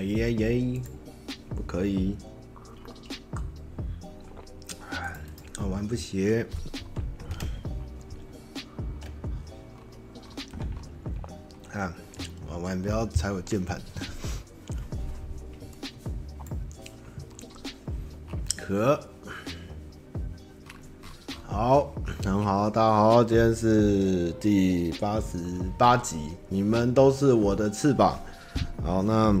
哎耶耶，不可以，好玩不行。啊，玩玩不要踩我键盘。可好，很好，大家好，今天是第八十八集，你们都是我的翅膀。好，那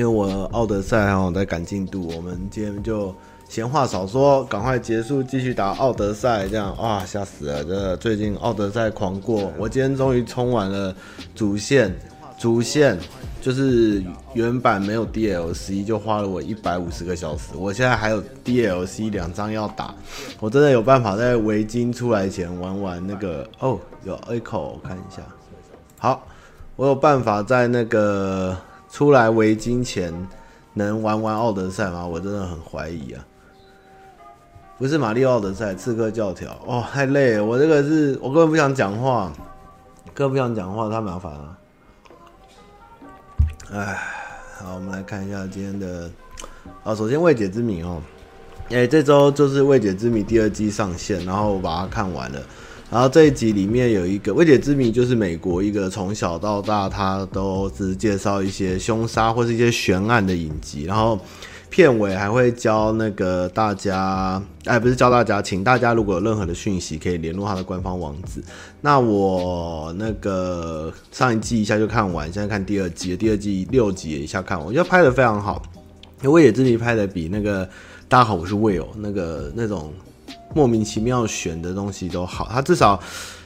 因为我奥德赛哈在赶进度，我们今天就闲话少说，赶快结束，继续打奥德赛。这样哇，吓死了！这最近奥德赛狂过，我今天终于冲完了主线，主线。就是原版没有 DLC，就花了我一百五十个小时。我现在还有 DLC 两张要打，我真的有办法在围巾出来前玩完那个哦，有 echo，我看一下。好，我有办法在那个出来围巾前能玩完奥德赛吗？我真的很怀疑啊。不是玛利奥德赛，刺客教条哦，太累了。我这个是我根本不想讲话，根本不想讲话，太麻烦了。哎，好，我们来看一下今天的。啊，首先《未解之谜》哦，哎，这周就是《未解之谜》第二季上线，然后我把它看完了。然后这一集里面有一个《未解之谜》，就是美国一个从小到大他都只介绍一些凶杀或是一些悬案的影集，然后。片尾还会教那个大家，哎，不是教大家，请大家如果有任何的讯息，可以联络他的官方网址。那我那个上一季一下就看完，现在看第二季，第二季六集也一下看完，我觉得拍的非常好。因为未解之谜拍的比那个大家好，我是 Will 那个那种莫名其妙选的东西都好，他至少。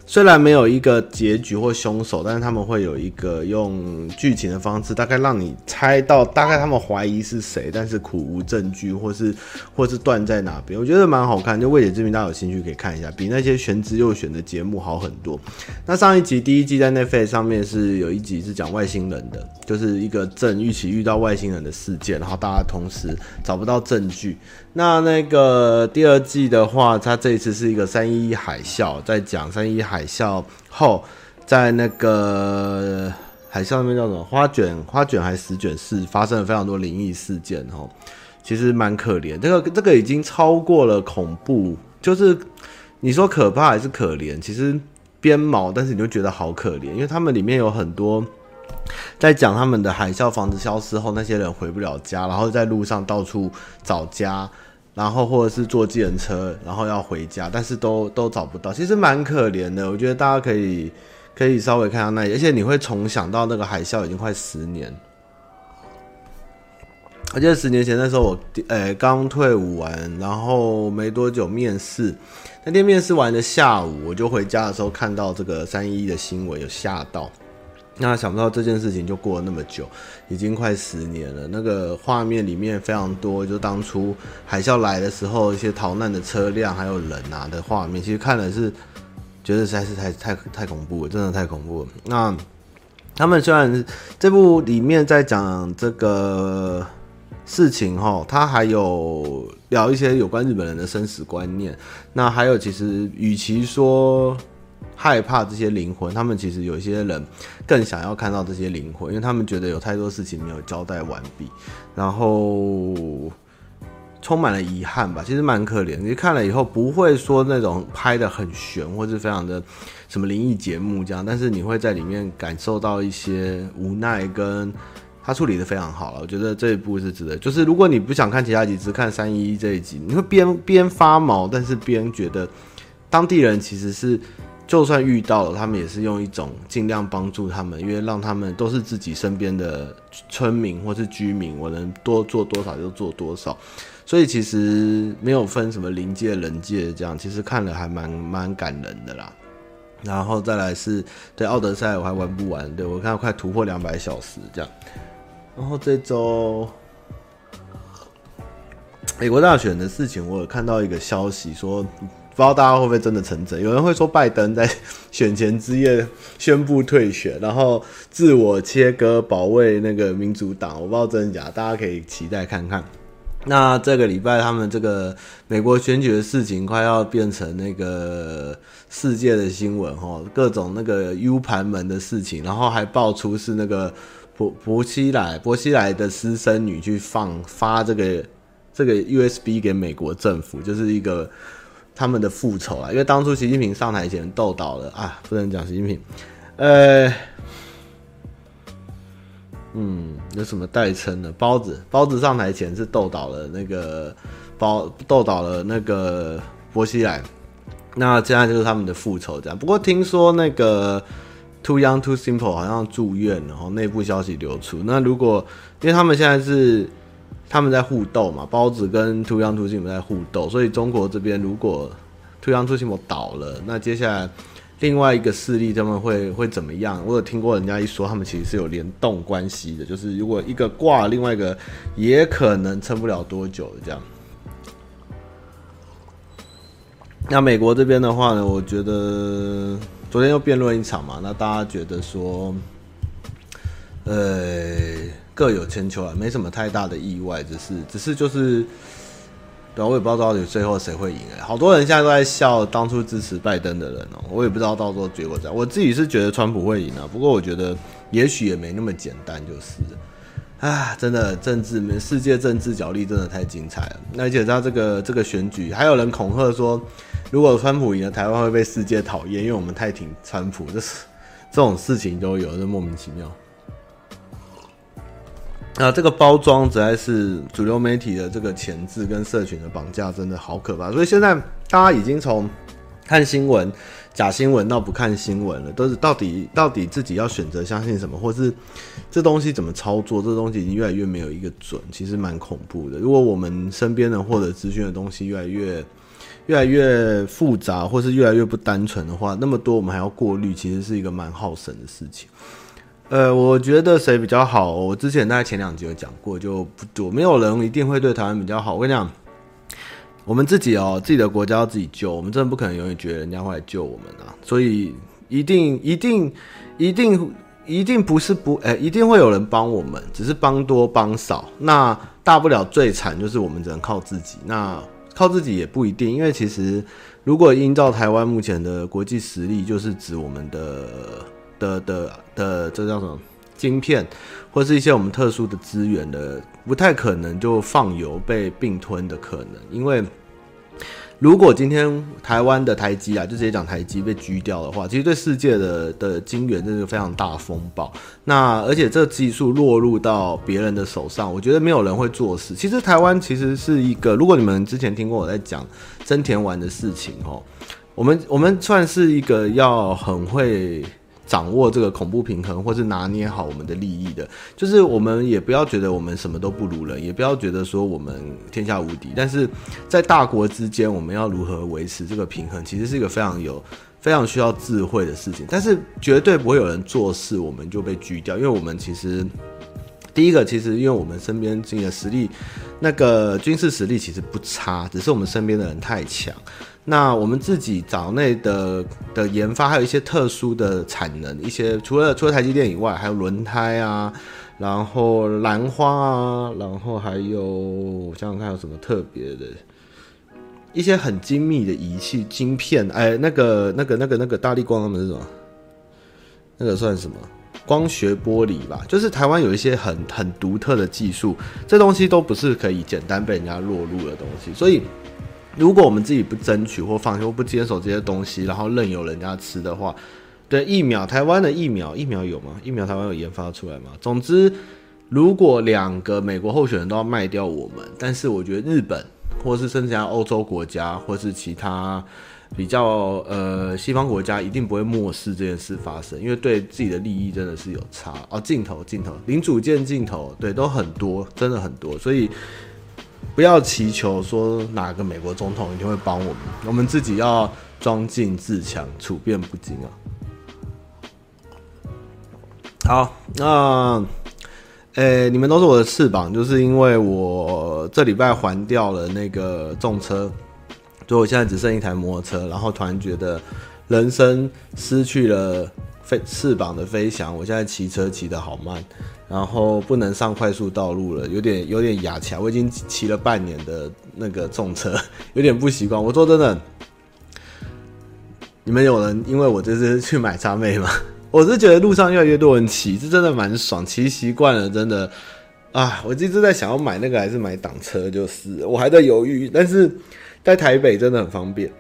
虽然没有一个结局或凶手，但是他们会有一个用剧情的方式，大概让你猜到大概他们怀疑是谁，但是苦无证据，或是 或是断在哪边。我觉得蛮好看，就未解之谜，大家有兴趣可以看一下，比那些玄之又玄的节目好很多。那上一集第一季在 Netflix 上面是有一集是讲外星人的，就是一个镇一起遇到外星人的事件，然后大家同时找不到证据。那那个第二季的话，它这一次是一个三一一海啸，在讲三一一海啸后，在那个海啸那边叫什么花卷花卷还是十卷市发生了非常多灵异事件哦，其实蛮可怜。这个这个已经超过了恐怖，就是你说可怕还是可怜？其实编毛，但是你就觉得好可怜，因为他们里面有很多。在讲他们的海啸房子消失后，那些人回不了家，然后在路上到处找家，然后或者是坐计程车，然后要回家，但是都都找不到，其实蛮可怜的。我觉得大家可以可以稍微看下那里，而且你会重想到那个海啸已经快十年。我记得十年前那时候我呃刚退伍完，然后没多久面试，那天面试完的下午，我就回家的时候看到这个三一一的新闻，有吓到。那想不到这件事情就过了那么久，已经快十年了。那个画面里面非常多，就当初海啸来的时候，一些逃难的车辆还有人啊的画面，其实看了是觉得实在是太太太恐怖了，真的太恐怖了。那他们虽然这部里面在讲这个事情齁，他还有聊一些有关日本人的生死观念。那还有其实与其说。害怕这些灵魂，他们其实有一些人更想要看到这些灵魂，因为他们觉得有太多事情没有交代完毕，然后充满了遗憾吧。其实蛮可怜，你看了以后不会说那种拍得很悬，或是非常的什么灵异节目这样，但是你会在里面感受到一些无奈，跟他处理得非常好了。我觉得这一部是值得，就是如果你不想看其他集，只看三一一这一集，你会边边发毛，但是边觉得当地人其实是。就算遇到了，他们也是用一种尽量帮助他们，因为让他们都是自己身边的村民或是居民，我能多做多少就做多少，所以其实没有分什么灵界人界这样，其实看了还蛮蛮感人的啦。然后再来是对奥德赛我还玩不完，对我看快突破两百小时这样。然后这周美国大选的事情，我有看到一个消息说。不知道大家会不会真的成真？有人会说拜登在选前之夜宣布退选，然后自我切割保卫那个民主党。我不知道真的假，大家可以期待看看。那这个礼拜他们这个美国选举的事情快要变成那个世界的新闻哦，各种那个 U 盘门的事情，然后还爆出是那个伯伯希莱伯希莱的私生女去放发这个这个 USB 给美国政府，就是一个他们的复仇啊！因为当初习近平上台前斗倒了啊，不能讲习近平，呃，嗯，有什么代称呢？包子包子上台前是斗倒了那个包斗倒了那个伯希莱，那现在就是他们的复仇这样。不过听说那个。Too Young Too Simple 好像住院，然后内部消息流出。那如果因为他们现在是他们在互斗嘛，包子跟 Too Young Too Simple 在互斗，所以中国这边如果 Too Young Too Simple 倒了，那接下来另外一个势力他们会会怎么样？我有听过人家一说，他们其实是有联动关系的，就是如果一个挂，另外一个也可能撑不了多久的这样。那美国这边的话呢，我觉得。昨天又辩论一场嘛，那大家觉得说，呃，各有千秋啊，没什么太大的意外，只是只是就是，对，我也不知道到底最后谁会赢哎，好多人现在都在笑当初支持拜登的人哦，我也不知道到时候结果怎样，我自己是觉得川普会赢啊，不过我觉得也许也没那么简单，就是，啊，真的政治，世界政治角力真的太精彩了，那而且他这个这个选举，还有人恐吓说。如果川普赢了，台湾会被世界讨厌，因为我们太挺川普，这是这种事情都有，这莫名其妙。啊，这个包装实在是主流媒体的这个钳制跟社群的绑架，真的好可怕。所以现在大家已经从看新闻、假新闻到不看新闻了，都是到底到底自己要选择相信什么，或是这东西怎么操作？这东西已经越来越没有一个准，其实蛮恐怖的。如果我们身边的获得资讯的东西越来越越来越复杂，或是越来越不单纯的话，那么多我们还要过滤，其实是一个蛮耗神的事情。呃，我觉得谁比较好？我之前大概前两集有讲过，就不多，没有人一定会对台湾比较好。我跟你讲，我们自己哦，自己的国家要自己救，我们真的不可能永远觉得人家会来救我们啊。所以一定一定一定一定不是不哎、一定会有人帮我们，只是帮多帮少。那大不了最惨就是我们只能靠自己。那靠自己也不一定，因为其实如果依照台湾目前的国际实力，就是指我们的的的的这叫什么晶片，或是一些我们特殊的资源的，不太可能就放油被并吞的可能，因为。如果今天台湾的台积啊，就直接讲台积被狙掉的话，其实对世界的的晶圆这是非常大风暴。那而且这技术落入到别人的手上，我觉得没有人会做事。其实台湾其实是一个，如果你们之前听过我在讲真田丸的事情哦，我们我们算是一个要很会。掌握这个恐怖平衡，或是拿捏好我们的利益的，就是我们也不要觉得我们什么都不如人，也不要觉得说我们天下无敌。但是在大国之间，我们要如何维持这个平衡，其实是一个非常有、非常需要智慧的事情。但是绝对不会有人做事，我们就被狙掉，因为我们其实第一个，其实因为我们身边这个实力，那个军事实力其实不差，只是我们身边的人太强。那我们自己岛内的的研发，还有一些特殊的产能，一些除了除了台积电以外，还有轮胎啊，然后兰花啊，然后还有我想想看有什么特别的，一些很精密的仪器晶片，哎，那个那个那个那个大力光他们是什么？那个算什么？光学玻璃吧，就是台湾有一些很很独特的技术，这东西都不是可以简单被人家落入的东西，所以。如果我们自己不争取或放弃或不坚守这些东西，然后任由人家吃的话，对疫苗，台湾的疫苗，疫苗有吗？疫苗台湾有研发出来吗？总之，如果两个美国候选人都要卖掉我们，但是我觉得日本或是甚至欧洲国家或是其他比较呃西方国家一定不会漠视这件事发生，因为对自己的利益真的是有差哦。镜头镜头零组件镜头，对，都很多，真的很多，所以。不要祈求说哪个美国总统一定会帮我们，我们自己要装进自强，处变不惊啊。好，那，诶、你们都是我的翅膀，就是因为我这礼拜还掉了那个重车，所以我现在只剩一台摩托车，然后突然觉得人生失去了飞翅膀的飞翔，我现在骑车骑得好慢。然后不能上快速道路了，有点有点哑起来。我已经骑了半年的那个重车，有点不习惯。我说真的，你们有人因为我这次去买叉妹吗？我是觉得路上越来越多人骑，是真的蛮爽，骑习惯了，真的啊，我一直在想要买那个还是买挡车，就是我还在犹豫，但是在台北真的很方便。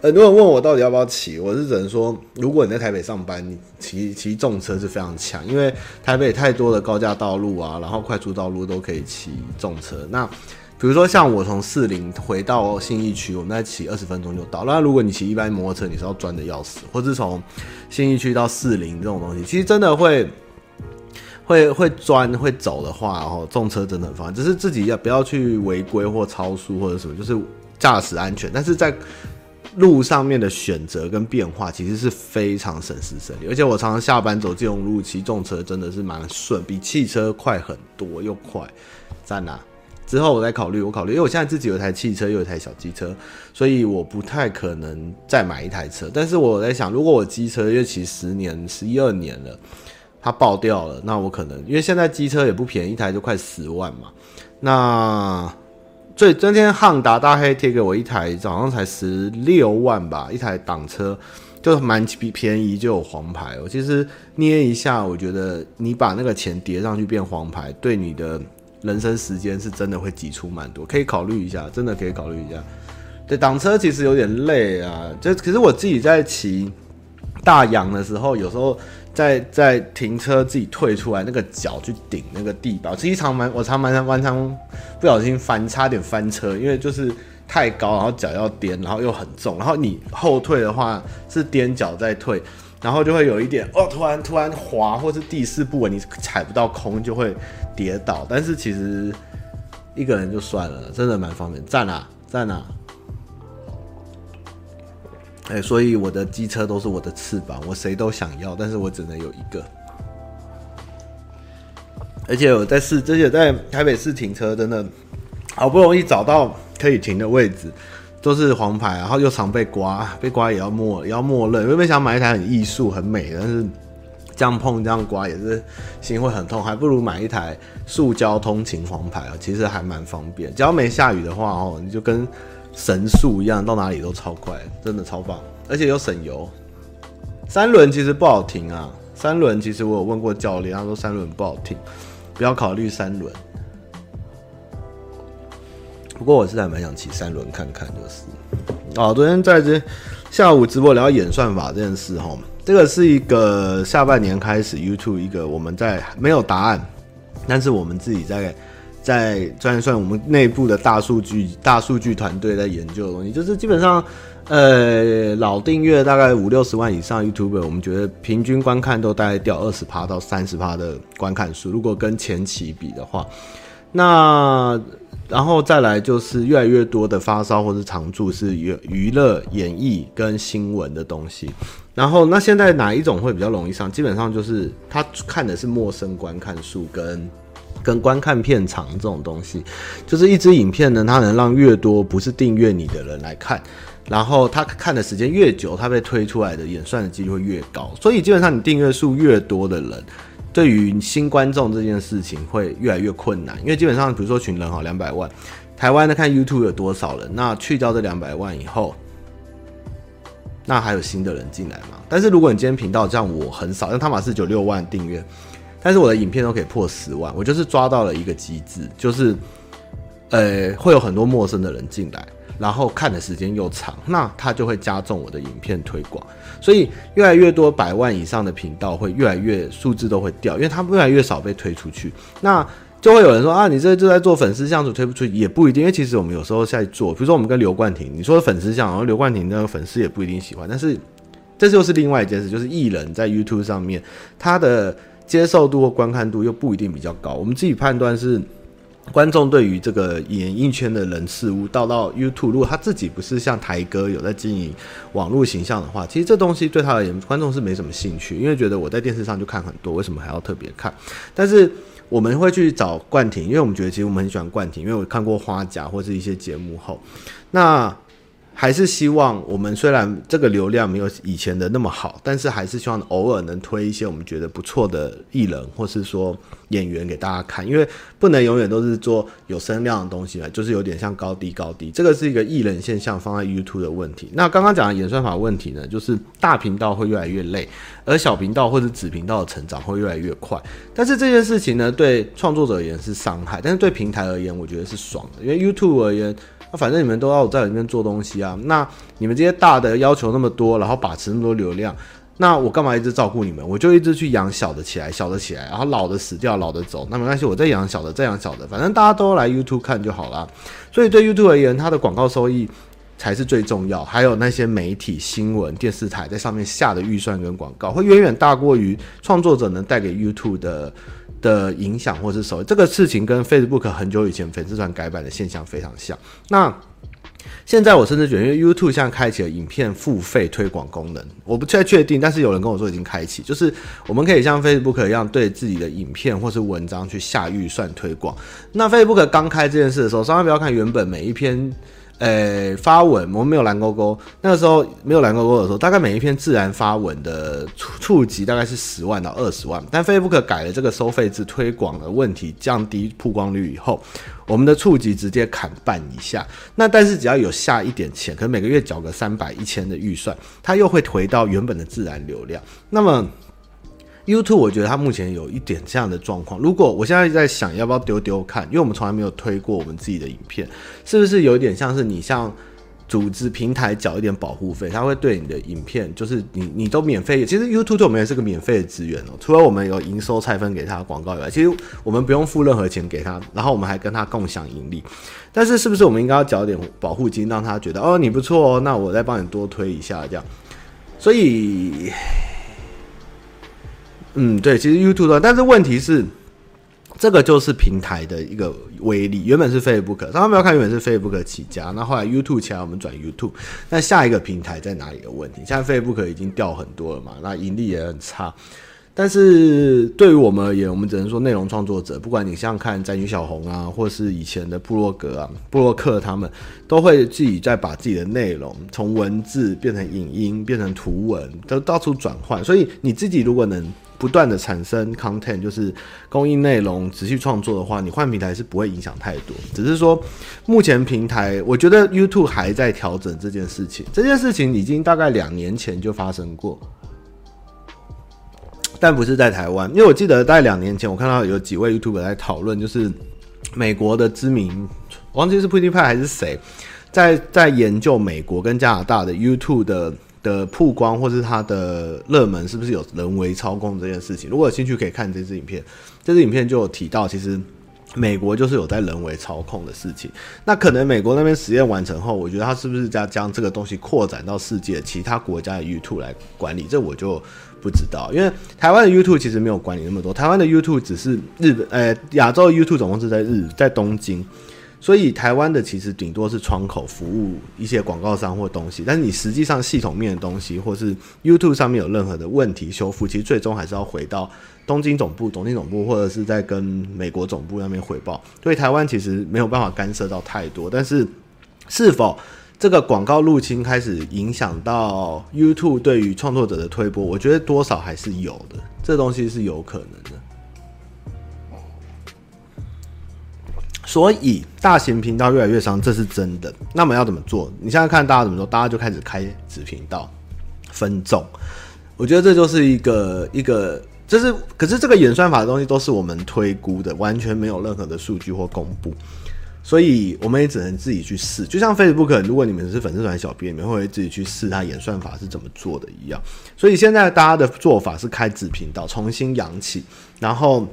很多人问我到底要不要骑，我是只能说，如果你在台北上班，你骑骑重车是非常强，因为台北太多的高架道路啊，然后快速道路都可以骑重车。那比如说像我从四零回到信义区，我们再骑二十分钟就到。那如果你骑一般摩托车，你是要钻的要死，或是从信义区到四零这种东西，其实真的会会会钻会走的话，然后重车真的很方便，只是自己要不要去违规或超速或者什么，就是驾驶安全，但是在。路上面的选择跟变化其实是非常省时省力，而且我常常下班走这种路骑重车真的是蛮顺，比汽车快很多又快，在哪？之后我再考虑，我考虑，因为我现在自己有一台汽车，又有一台小机车，所以我不太可能再买一台车。但是我在想，如果我机车因为骑十年、十一二年了，它爆掉了，那我可能因为现在机车也不便宜，一台就快十万嘛，那。所以今天汉达大黑贴给我一台，早上才十六万吧，一台挡车就蛮便宜，就有黄牌。我其实捏一下，我觉得你把那个钱叠上去变黄牌，对你的人生时间是真的会挤出蛮多，可以考虑一下，真的可以考虑一下。对，挡车其实有点累啊，就可是我自己在骑大阳的时候，有时候。在在停车自己退出来，那个脚去顶那个地板，其实常蛮我常蛮常蛮常不小心翻，差点翻车，因为就是太高，然后脚要踮，然后又很重，然后你后退的话是踮脚再退，然后就会有一点哦，突然突然滑，或是地势不稳，你踩不到空就会跌倒。但是其实一个人就算了，真的蛮方便。站啊站啊。哎、所以我的机车都是我的翅膀，我谁都想要，但是我只能有一个。而且我在市，而且在台北市停车真的好不容易找到可以停的位置，都是黄牌，然后又常被刮，被刮也要默也要默认。因为想买一台很艺术、很美，但是这样碰这样刮也是心会很痛，还不如买一台塑胶通勤黄牌啊，其实还蛮方便。只要没下雨的话哦，你就跟。神速一样，到哪里都超快，真的超棒，而且又省油。三轮其实不好停啊，三轮其实我有问过教练，他说三轮不好停，不要考虑三轮。不过我是还蛮想骑三轮看看，就是。哦，昨天在这下午直播聊演算法这件事哈，这个是一个下半年开始 YouTube 一个我们在没有答案，但是我们自己在。在算一算，我们内部的大数据大数据团队在研究的东西，就是基本上，呃，老订阅大概五六十万以上 YouTube，我们觉得平均观看都大概掉二十趴到三十趴的观看数。如果跟前期比的话，那然后再来就是越来越多的发烧或是常驻是娱娱乐、演艺跟新闻的东西。然后那现在哪一种会比较容易上？基本上就是他看的是陌生观看数跟。跟观看片长这种东西，就是一支影片呢，它能让越多不是订阅你的人来看，然后他看的时间越久，他被推出来的演算的几率会越高。所以基本上你订阅数越多的人，对于新观众这件事情会越来越困难，因为基本上比如说群人哈两百万，台湾的看 YouTube 有多少人？那去掉这两百万以后，那还有新的人进来吗？但是如果你今天频道像我很少，像汤马士九六万订阅。但是我的影片都可以破十万，我就是抓到了一个机制，就是，呃，会有很多陌生的人进来，然后看的时间又长，那他就会加重我的影片推广，所以越来越多百万以上的频道会越来越数字都会掉，因为他越来越少被推出去，那就会有人说啊，你这就在做粉丝向，推不出去也不一定，因为其实我们有时候在做，比如说我们跟刘冠廷，你说的粉丝向，然后刘冠廷那个粉丝也不一定喜欢，但是这就是另外一件事，就是艺人在 YouTube 上面他的。接受度或观看度又不一定比较高，我们自己判断是观众对于这个演艺圈的人事物，到到 YouTube，如果他自己不是像台哥有在经营网络形象的话，其实这东西对他而言，观众是没什么兴趣，因为觉得我在电视上就看很多，为什么还要特别看？但是我们会去找冠廷，因为我们觉得其实我们很喜欢冠廷，因为我看过花甲或是一些节目后，那。还是希望我们虽然这个流量没有以前的那么好，但是还是希望偶尔能推一些我们觉得不错的艺人或是说演员给大家看，因为不能永远都是做有声量的东西嘛，就是有点像高低高低，这个是一个艺人现象放在 YouTube 的问题。那刚刚讲的演算法问题呢，就是大频道会越来越累，而小频道或者子频道的成长会越来越快。但是这件事情呢，对创作者而言是伤害，但是对平台而言，我觉得是爽的，因为 YouTube 而言。那反正你们都要在里面做东西啊，那你们这些大的要求那么多，然后把持那么多流量，那我干嘛一直照顾你们？我就一直去养小的起来，小的起来，然后老的死掉，老的走，那没关系，我再养小的，再养小的，反正大家都来 YouTube 看就好了。所以对 YouTube 而言，它的广告收益才是最重要，还有那些媒体、新闻、电视台在上面下的预算跟广告，会远远大过于创作者能带给 YouTube 的。的影响或是收益，这个事情跟 Facebook 很久以前粉丝团改版的现象非常像。那现在我甚至觉得，因为 YouTube 现在开启了影片付费推广功能，我不太确定，但是有人跟我说已经开启，就是我们可以像 Facebook 一样对自己的影片或是文章去下预算推广。那 Facebook 刚开这件事的时候，千万不要看原本每一篇。诶、发文我们没有蓝勾勾，那个时候没有蓝勾勾的时候，大概每一篇自然发文的触触及大概是十万到二十万。但 Facebook 改了这个收费制推广的问题，降低曝光率以后，我们的触及直接砍半以下。那但是只要有下一点钱，可能每个月缴个三百、一千的预算，它又会回到原本的自然流量。那么。YouTube 我觉得它目前有一点这样的状况。如果我现在在想要不要丢丢看，因为我们从来没有推过我们自己的影片，是不是有一点像是你像组织平台缴一点保护费，它会对你的影片，就是你你都免费。其实 YouTube 我们也是个免费的资源哦，除了我们有营收拆分给他广告以外，其实我们不用付任何钱给他，然后我们还跟他共享盈利。但是是不是我们应该要缴点保护金，让他觉得哦你不错哦，那我再帮你多推一下这样。所以。嗯，对，其实 YouTube 的，但是问题是，这个就是平台的一个威力。原本是 Facebook，大家不要看，原本是 Facebook 起家，那后来 YouTube 起来，我们转 YouTube。那下一个平台在哪里的问题？现在 Facebook 已经掉很多了嘛，那盈利也很差。但是对于我们而言，我们只能说内容创作者，不管你像看宅女小红啊，或是以前的部落格啊、部落客，他们都会自己在把自己的内容从文字变成影音，变成图文，都到处转换。所以你自己如果能不断的产生 content，就是供应内容，持续创作的话，你换平台是不会影响太多。只是说目前平台，我觉得 YouTube 还在调整这件事情。这件事情已经大概两年前就发生过。但不是在台湾，因为我记得在两年前，我看到有几位 YouTube 在讨论，就是美国的知名，忘记是 Pretty Pie 还是谁，在在研究美国跟加拿大的 YouTube 的的曝光，或是它的热门是不是有人为操控这件事情。如果有兴趣，可以看这支影片，这支影片就有提到，其实美国就是有在人为操控的事情。那可能美国那边实验完成后，我觉得他是不是在将这个东西扩展到世界其他国家的 YouTube 来管理，这我就。不知道，因为台湾的 YouTube 其实没有管理那么多。台湾的 YouTube 只是日本，呃，亚洲的 YouTube 总共是在日，在东京，所以台湾的其实顶多是窗口服务一些广告商或东西。但是你实际上系统面的东西，或是 YouTube 上面有任何的问题修复，其实最终还是要回到东京总部、东京总部，或者是在跟美国总部那边汇报。所以台湾其实没有办法干涉到太多。但是是否？这个广告入侵开始影响到 YouTube 对于创作者的推播，我觉得多少还是有的，这东西是有可能的。所以大型频道越来越伤，这是真的。那么要怎么做？你现在看大家怎么做，大家就开始开子频道分众。我觉得这就是一个一个，就是可是这个演算法的东西都是我们推估的，完全没有任何的数据或公布。所以我们也只能自己去试，就像 Facebook，如果你们是粉丝团小编，你们会自己去试它演算法是怎么做的一样。所以现在大家的做法是开子频道，重新养起，然后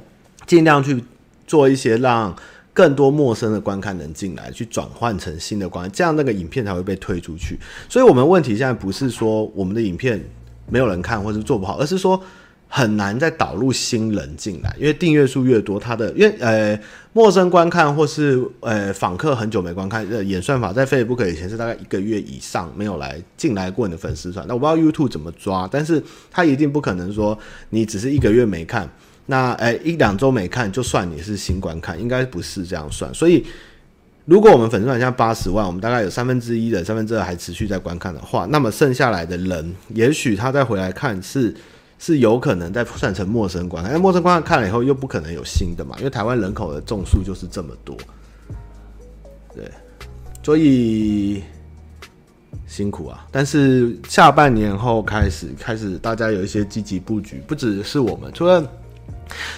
尽量去做一些让更多陌生的观看能进来，去转换成新的观看，这样那个影片才会被推出去。所以我们问题现在不是说我们的影片没有人看或是做不好，而是说。很难再导入新人进来，因为订阅数越多，它的因为呃陌生观看或是呃访客很久没观看，呃演算法在 Facebook 以前是大概一个月以上没有来进来过你的粉丝团，那我不知道 YouTube 怎么抓，但是它一定不可能说你只是一个月没看，那诶一两周没看就算你是新观看，应该不是这样算，所以如果我们粉丝团现在八十万，我们大概有三分之一的三分之二还持续在观看的话，那么剩下来的人，也许他再回来看是是有可能再算成陌生观看，因陌生观看看了以后又不可能有新的嘛，因为台湾人口的总数就是这么多，对，所以辛苦啊。但是下半年后开始开始大家有一些积极布局，不只是我们，除了。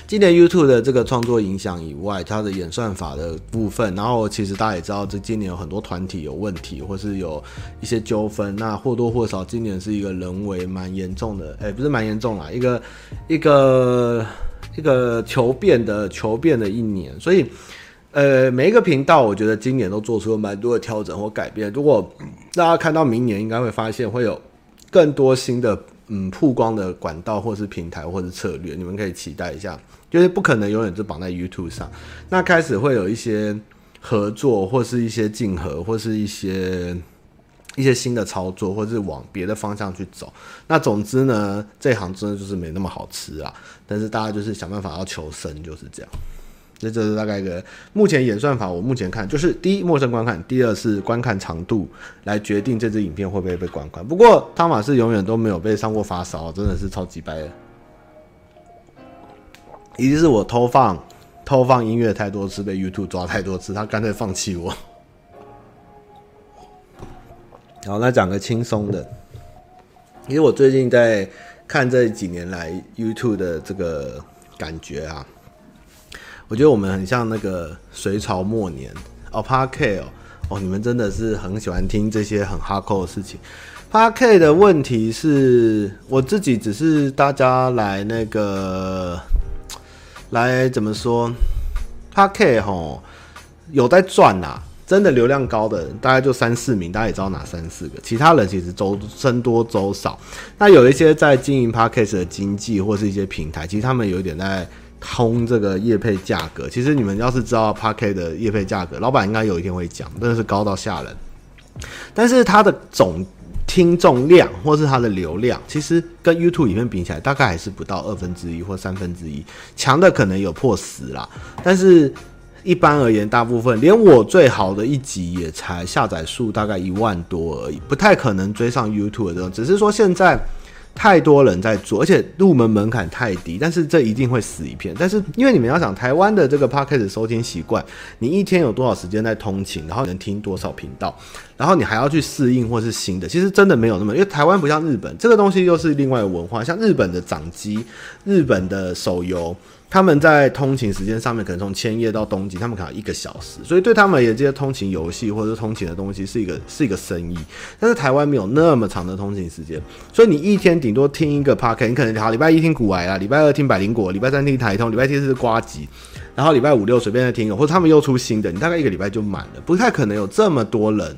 今年 YouTube 的这个创作影响以外，它的演算法的部分，然后其实大家也知道，这今年有很多团体有问题，或是有一些纠纷，那或多或少，今年是一个人为蛮严重的，哎、不是蛮严重啦，一个一个一个求变的求变的一年，所以呃，每一个频道，我觉得今年都做出了蛮多的调整或改变。如果大家看到明年，应该会发现会有更多新的。嗯，曝光的管道或是平台或是策略，你们可以期待一下，就是不可能永远就绑在 YouTube 上。那开始会有一些合作，或是一些竞合，或是一些一些新的操作，或是往别的方向去走。那总之呢，这行真的就是没那么好吃啊。但是大家就是想办法要求生，就是这样。这就是大概一个目前演算法，我目前看就是第一陌生观看，第二是观看长度来决定这支影片会不会被观看。不过汤玛士永远都没有被上过发烧，真的是超级白的。一是我偷放偷放音乐太多次，被 YouTube 抓太多次，他干脆放弃我。好，那讲个轻松的，因为我最近在看这几年来 YouTube 的这个感觉啊。我觉得我们很像那个隋朝末年哦，Park 哦，哦，你们真的是很喜欢听这些很哈扣的事情。Park 的问题是我自己只是大家来那个来怎么说，Park 吼有在赚呐，真的流量高的大概就三四名，大家也知道哪三四个，其他人其实周僧多周少。那有一些在经营 Park 的经济或是一些平台，其实他们有一点在。通这个业配价格，其实你们要是知道 Podcast 的业配价格，老板应该有一天会讲，真的是高到吓人。但是它的总听众量或是它的流量，其实跟 YouTube 影片比起来，大概还是不到二分之一或三分之一，强的可能有破十啦。但是一般而言，大部分连我最好的一集也才下载数大概一万多而已，不太可能追上 YouTube 的。只是说现在。太多人在做，而且入门门槛太低，但是这一定会死一片。但是因为你们要想台湾的这个 Podcast 收听习惯，你一天有多少时间在通勤，然后能听多少频道，然后你还要去适应或是新的，其实真的没有那么，因为台湾不像日本，这个东西又是另外的文化，像日本的掌机、日本的手游。他们在通勤时间上面，可能从千叶到东京，他们可能一个小时，所以对他们而言，这些通勤游戏或者通勤的东西是一个是一个生意。但是台湾没有那么长的通勤时间，所以你一天顶多听一个 p a r k 你可能好礼拜一听古癌啦，礼拜二听百灵果，礼拜三听台通，礼拜天是瓜吉，然后礼拜五六随便再听一个，或者他们又出新的，你大概一个礼拜就满了，不太可能有这么多人。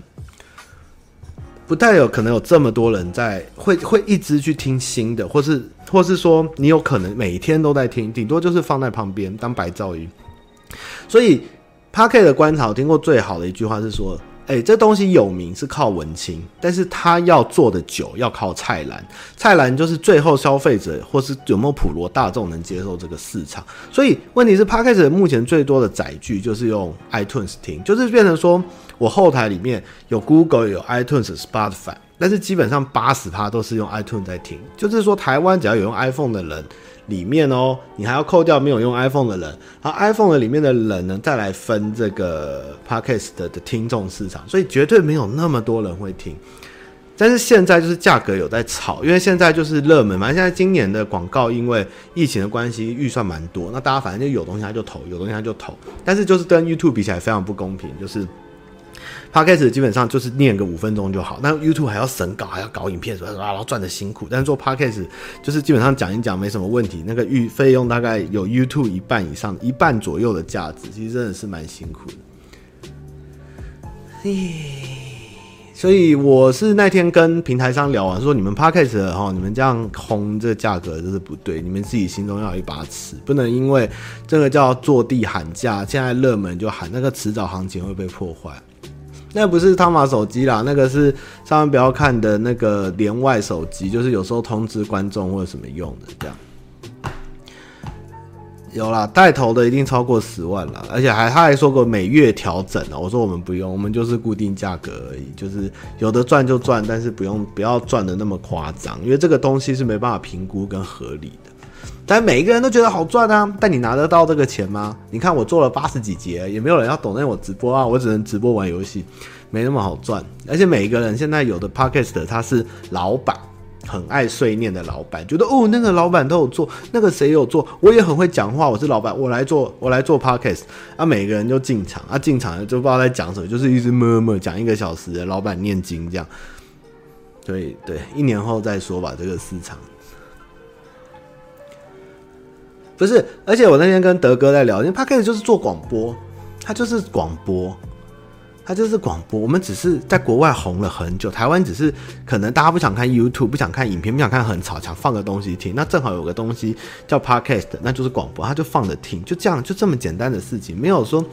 不太有可能有这么多人在会会一直去听新的，或是或是说你有可能每天都在听，顶多就是放在旁边当白噪音。所以 p a r k e 的观察，我听过最好的一句话是说。哎、这东西有名是靠文青，但是他要做的久要靠菜篮。菜篮就是最后消费者或是有没有普罗大众能接受这个市场。所以问题是，Podcast 目前最多的载具就是用 iTunes 听，就是变成说我后台里面有 Google 有 iTunes Spotify，但是基本上八十趴都是用 iTunes 在听。就是说，台湾只要有用 iPhone 的人。里面哦，你还要扣掉没有用 iPhone 的人，然后 iPhone 的里面的人呢，再来分这个 Podcast 的听众市场，所以绝对没有那么多人会听。但是现在就是价格有在炒，因为现在就是热门嘛。现在今年的广告因为疫情的关系，预算蛮多，那大家反正就有东西他就投，有东西他就投。但是就是跟 YouTube 比起来非常不公平，就是。Podcast 基本上就是念个五分钟就好，那 YouTube 还要审稿，还要搞影片什么啊，然后赚的辛苦。但是做 Podcast 就是基本上讲一讲没什么问题，那个预费用大概有 YouTube 一半以上，一半左右的价值，其实真的是蛮辛苦的。嘿，所以我是那天跟平台商聊完，说你们 Podcast 哈，你们这样轰这个价格就是不对，你们自己心中要有一把尺，不能因为这个叫坐地喊价，现在热门就喊，那个迟早行情会被破坏。那不是汤玛手机啦，那个是上面不要看的那个连外手机，就是有时候通知观众或者什么用的这样。有啦，带头的一定超过十万了，而且还他还说过每月调整呢。我说我们不用，我们就是固定价格而已，就是有的赚就赚，但是不用不要赚的那么夸张，因为这个东西是没办法评估跟合理的。但每一个人都觉得好赚啊，但你拿得到这个钱吗？你看我做了八十几节，也没有人要懂那我直播啊，我只能直播玩游戏，没那么好赚。而且每一个人现在有的 Podcast 他是老板。很爱碎念的老板，觉得哦，那个老板都有做，那个谁有做，我也很会讲话，我是老板，我来做，我来做 podcast 啊，每个人就进场啊，进场就不知道在讲什么，就是一直默默讲一个小时老板念经这样，对对，一年后再说吧，这个市场不是，而且我那天跟德哥在聊，因为 podcast 就是做广播，他就是广播。它就是广播，我们只是在国外红了很久，台湾只是可能大家不想看 YouTube，不想看影片，不想看很吵，想放个东西听。那正好有个东西叫 Podcast，那就是广播，他就放着听，就这样，就这么简单的事情，没有说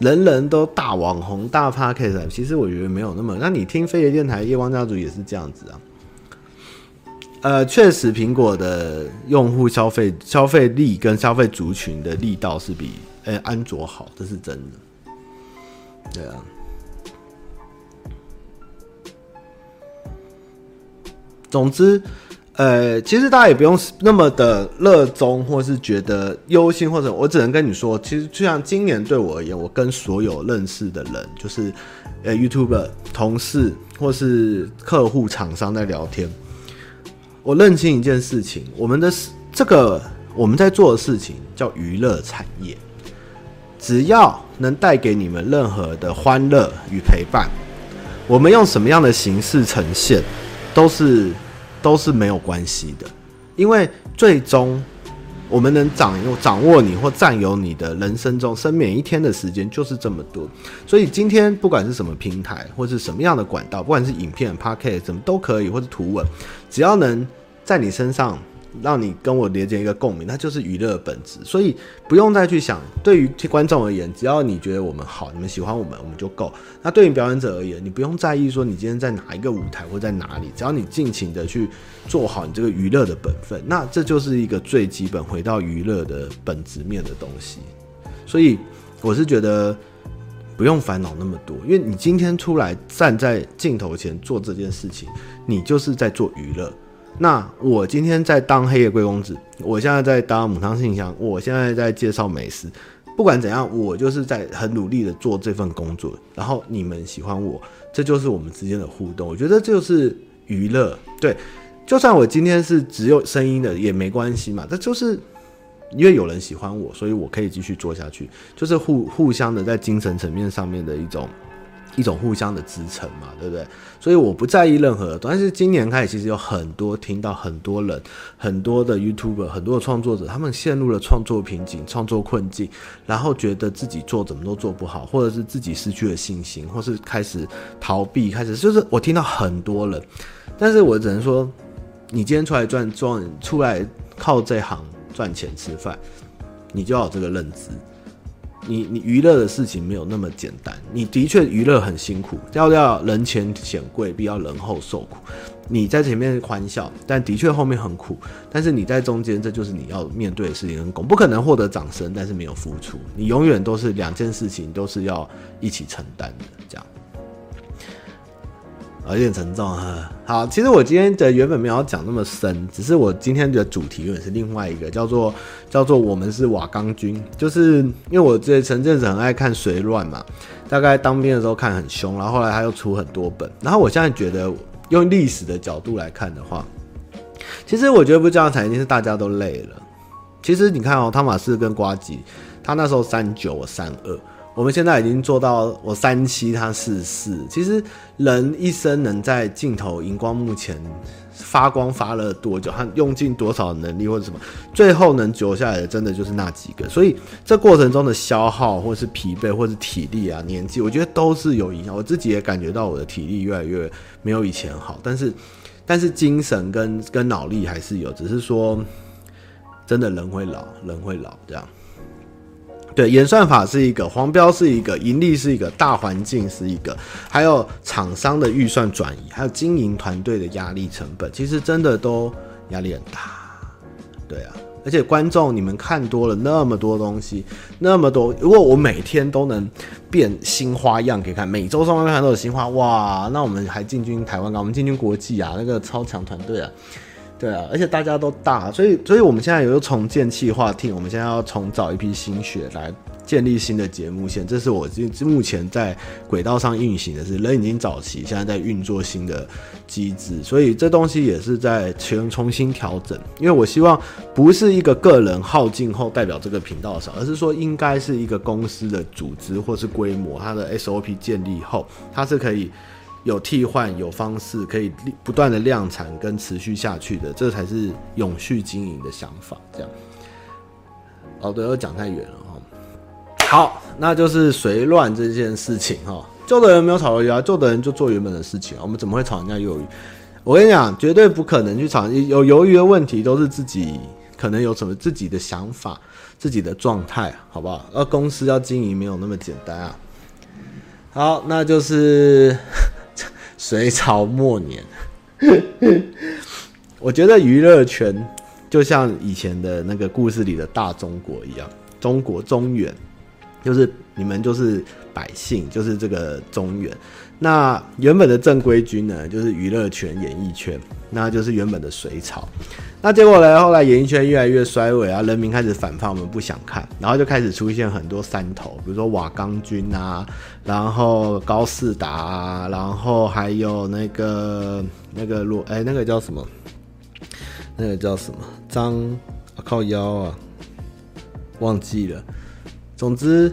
人人都大网红大 Podcast。其实我觉得没有那么。那你听飞碟电台夜光家族也是这样子啊。呃，确实苹果的用户消费消费力跟消费族群的力道是比呃安卓好，这是真的。对啊。总之，呃，其实大家也不用那么的热衷，或是觉得忧心，或者我只能跟你说，其实就像今年对我而言，我跟所有认识的人，就是呃，YouTube 同事或是客户、厂商在聊天，我认清一件事情，我们的这个我们在做的事情叫娱乐产业，只要能带给你们任何的欢乐与陪伴，我们用什么样的形式呈现，都是。都是没有关系的，因为最终我们能掌握掌握你或占有你的人生中生命一天的时间就是这么多，所以今天不管是什么平台或是什么样的管道，不管是影片、Podcast 什么都可以，或是图文，只要能在你身上。让你跟我连接一个共鸣，那就是娱乐的本质，所以不用再去想。对于观众而言，只要你觉得我们好，你们喜欢我们，我们就够。那对于表演者而言，你不用在意说你今天在哪一个舞台或在哪里，只要你尽情的去做好你这个娱乐的本分，那这就是一个最基本回到娱乐的本质面的东西。所以我是觉得不用烦恼那么多，因为你今天出来站在镜头前做这件事情，你就是在做娱乐。那我今天在当黑夜贵公子，我现在在当母汤信箱，我现在在介绍美食，不管怎样，我就是在很努力的做这份工作。然后你们喜欢我，这就是我们之间的互动。我觉得这就是娱乐。对，就算我今天是只有声音的也没关系嘛。这就是因为有人喜欢我，所以我可以继续做下去，就是互互相的在精神层面上面的一种。一种互相的支撑嘛，对不对？所以我不在意任何，但是今年开始，其实有很多听到很多人、很多的 YouTuber、很多的创作者，他们陷入了创作瓶颈、创作困境，然后觉得自己做怎么都做不好，或者是自己失去了信心，或是开始逃避，开始就是我听到很多人，但是我只能说，你今天出来赚赚，出来靠这行赚钱吃饭，你就要有这个认知。你你娱乐的事情没有那么简单，你的确娱乐很辛苦，要要人前显贵，必要人后受苦。你在前面欢笑，但的确后面很苦。但是你在中间，这就是你要面对的事情跟功，不可能获得掌声，但是没有付出，你永远都是两件事情都是要一起承担的，这样。啊有点沉重哈。好，其实我今天的原本没有讲那么深，只是我今天的主题也是另外一个，叫做叫做我们是瓦岗军，就是因为我这前阵子很爱看《随乱》嘛，大概当兵的时候看很凶，然后后来他又出很多本，然后我现在觉得用历史的角度来看的话，其实我觉得不这样才一定是大家都累了。其实你看哦，汤玛士跟瓜吉，他那时候三九，我三二。我们现在已经做到我三七，他四四。其实人一生能在镜头荧光幕前发光发热多久，他用尽多少能力或者什么，最后能留下来的真的就是那几个。所以这过程中的消耗，或是疲惫，或是体力啊、年纪，我觉得都是有影响。我自己也感觉到我的体力越来越没有以前好，但是但是精神跟跟脑力还是有，只是说真的人会老，人会老这样。对，演算法是一个，黄标是一个，盈利是一个，大环境是一个，还有厂商的预算转移，还有经营团队的压力成本，其实真的都压力很大。对啊，而且观众你们看多了那么多东西，那么多，如果我每天都能变新花样给看，每周上面看都有新花，哇，那我们还进军台湾港，我们进军国际啊，那个超强团队啊，对啊，而且大家都大，所以，所以我们现在有重建企划 t 我们现在要重找一批新血来。建立新的节目线，这是我目前在轨道上运行的是人已经早期，现在在运作新的机制，所以这东西也是在全重新调整。因为我希望不是一个个人耗尽后代表这个频道少，而是说应该是一个公司的组织或是规模，它的 SOP 建立后，它是可以有替换、有方式，可以不断的量产跟持续下去的，这才是永续经营的想法。这样，哦，对，我讲太远了哈。好，那就是随乱这件事情哈，旧的人没有炒鱿鱼啊，旧的人就做原本的事情，我们怎么会炒人家鱿鱼？我跟你讲，绝对不可能去炒。有鱿鱼的问题都是自己可能有什么自己的想法、自己的状态，好不好？而公司要经营没有那么简单啊。好，那就是隋朝末年，我觉得娱乐圈就像以前的那个故事里的大中国一样，中国中原。就是你们就是百姓，就是这个中原。那原本的正规军呢，就是娱乐圈、演艺圈，那就是原本的隋朝。那结果呢，后来演艺圈越来越衰微啊，人民开始反叛，我们不想看，然后就开始出现很多山头，比如说瓦岗军啊，然后高士达啊，然后还有那个那个罗，哎，那个叫什么？那个叫什么？张、啊、靠腰啊，忘记了。总之，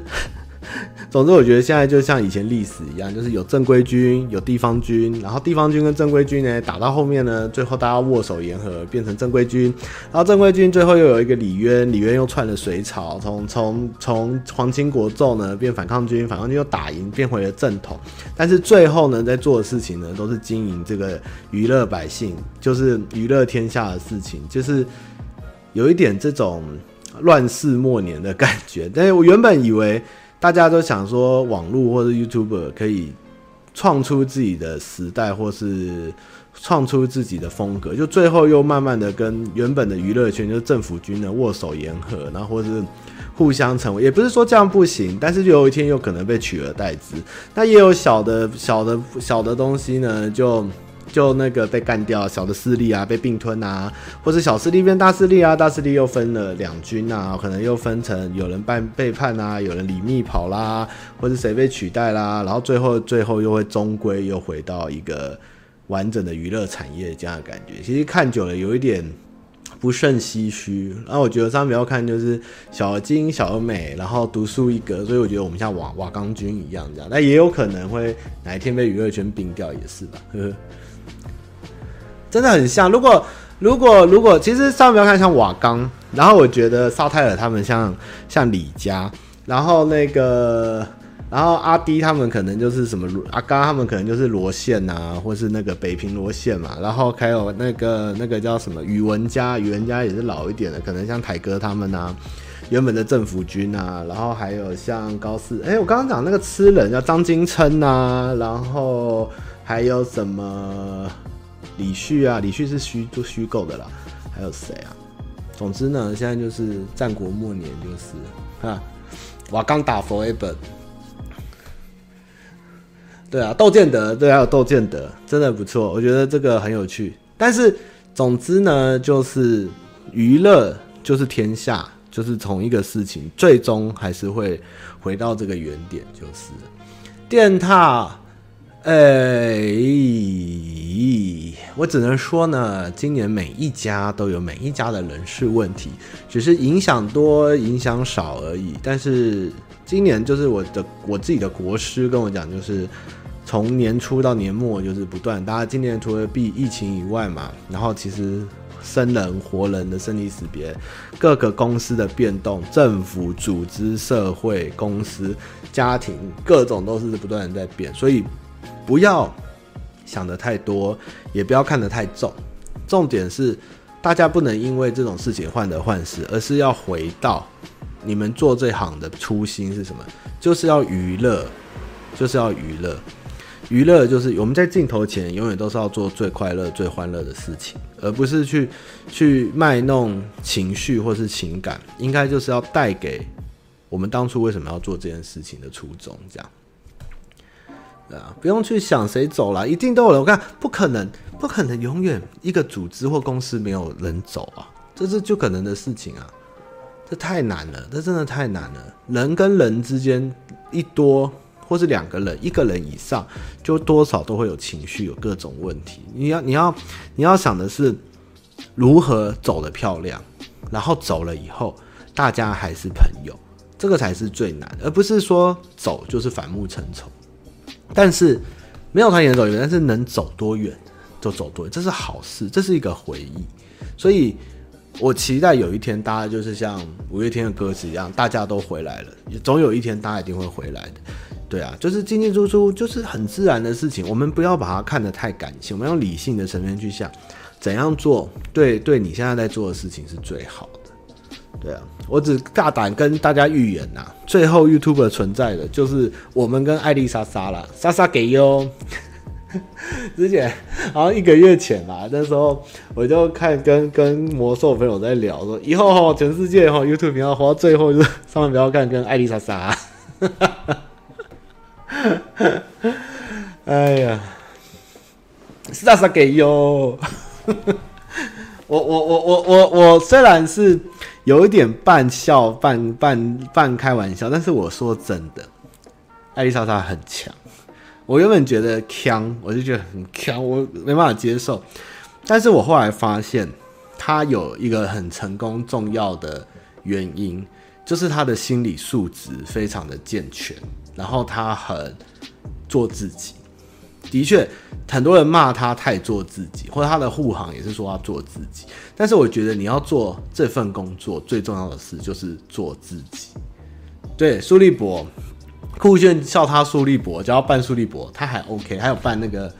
总之，我觉得现在就像以前历史一样，就是有正规军，有地方军，然后地方军跟正规军呢打到后面呢，最后大家握手言和，变成正规军，然后正规军最后又有一个李渊，李渊又篡了隋朝，从 从从皇亲国胄呢变反抗军，反抗军又打赢，变回了正统，但是最后呢，在做的事情呢，都是经营这个娱乐百姓，就是娱乐天下的事情，就是有一点这种。乱世末年的感觉，但是我原本以为大家都想说网络或者 YouTuber 可以创出自己的时代，或是创出自己的风格，就最后又慢慢的跟原本的娱乐圈，就是政府军呢握手言和，然后或是互相成为，也不是说这样不行，但是有一天又可能被取而代之。那也有小的小的小的东西呢，就。就那个被干掉，小的势力啊被并吞啊，或者小势力变大势力啊，大势力又分了两军啊，可能又分成有人半背叛啊，有人里密跑啦，或者谁被取代啦，然后最后最后又会终归又回到一个完整的娱乐产业这样的感觉。其实看久了有一点不胜唏嘘。然后我觉得上面要看就是小而精小而美，然后独树一格，所以我觉得我们像瓦瓦岗军一样这样，那也有可能会哪一天被娱乐圈并掉也是吧，呵呵。真的很像，如果如果如果，其实上面看像瓦岗，然后我觉得萨泰尔他们像像李家，然后那个然后阿迪他们可能就是什么阿刚他们可能就是罗县呐，或是那个北平罗县嘛，然后还有那个那个叫什么宇文家，宇文家也是老一点的，可能像台哥他们呐，原本的政府军啊，然后还有像高四，哎，我刚刚讲那个吃人叫张金琛呐，然后还有什么？李旭啊，李旭是虚做虚构的啦，还有谁啊？总之呢，现在就是战国末年，就是啊，瓦刚打 forever。对啊，窦建德，对，还有窦建德，真的不错，我觉得这个很有趣。但是，总之呢，就是娱乐就是天下，就是同一个事情，最终还是会回到这个原点，就是电獭。哎、我只能说呢，今年每一家都有每一家的人事问题，只是影响多影响少而已。但是今年就是我的我自己的国师跟我讲，就是从年初到年末就是不断。大家今年除了避疫情以外嘛，然后其实生人活人的生离死别，各个公司的变动，政府组织、社会、公司、家庭，各种都是不断的在变，所以。不要想得太多，也不要看得太重。重点是，大家不能因为这种事情患得患失，而是要回到你们做这行的初心是什么？就是要娱乐，就是要娱乐。娱乐就是我们在镜头前永远都是要做最快乐、最欢乐的事情，而不是去去卖弄情绪或是情感。应该就是要带给我们当初为什么要做这件事情的初衷，这样。啊，不用去想谁走了，一定都有人。我看不可能，不可能永远一个组织或公司没有人走啊，这是就可能的事情啊。这太难了，这真的太难了。人跟人之间一多，或是两个人，一个人以上，就多少都会有情绪，有各种问题。你要，你要，你要想的是如何走得漂亮，然后走了以后，大家还是朋友，这个才是最难，而不是说走就是反目成仇。但是没有团体能走远，但是能走多远就走多远，这是好事，这是一个回忆。所以我期待有一天，大家就是像五月天的歌词一样，大家都回来了。总有一天，大家一定会回来的。对啊，就是进进出出，就是很自然的事情。我们不要把它看得太感性，我们用理性的层面去想，怎样做对对你现在在做的事情是最好的。对啊，我只大胆跟大家预言呐，最后 YouTube 存在的就是我们跟艾丽莎莎了，莎莎给哟。之前好像一个月前吧，那时候我就看跟跟魔兽朋友在聊说，以后哈全世界哈 YouTube 频道活到最后就是上面不要看跟艾丽莎莎。哎呀，莎莎给哟。我我我我我我虽然是。有一点半笑半半半开玩笑，但是我说真的，艾丽莎莎很强。我原本觉得强，我就觉得很强，我没办法接受。但是我后来发现，她有一个很成功重要的原因，就是她的心理素质非常的健全，然后她很做自己。的确，很多人骂他太做自己，或者他的护航也是说他做自己。但是我觉得你要做这份工作，最重要的事就是做自己。对，苏立博，酷炫笑他苏立博，只要办苏立博，他还 OK，还有办那个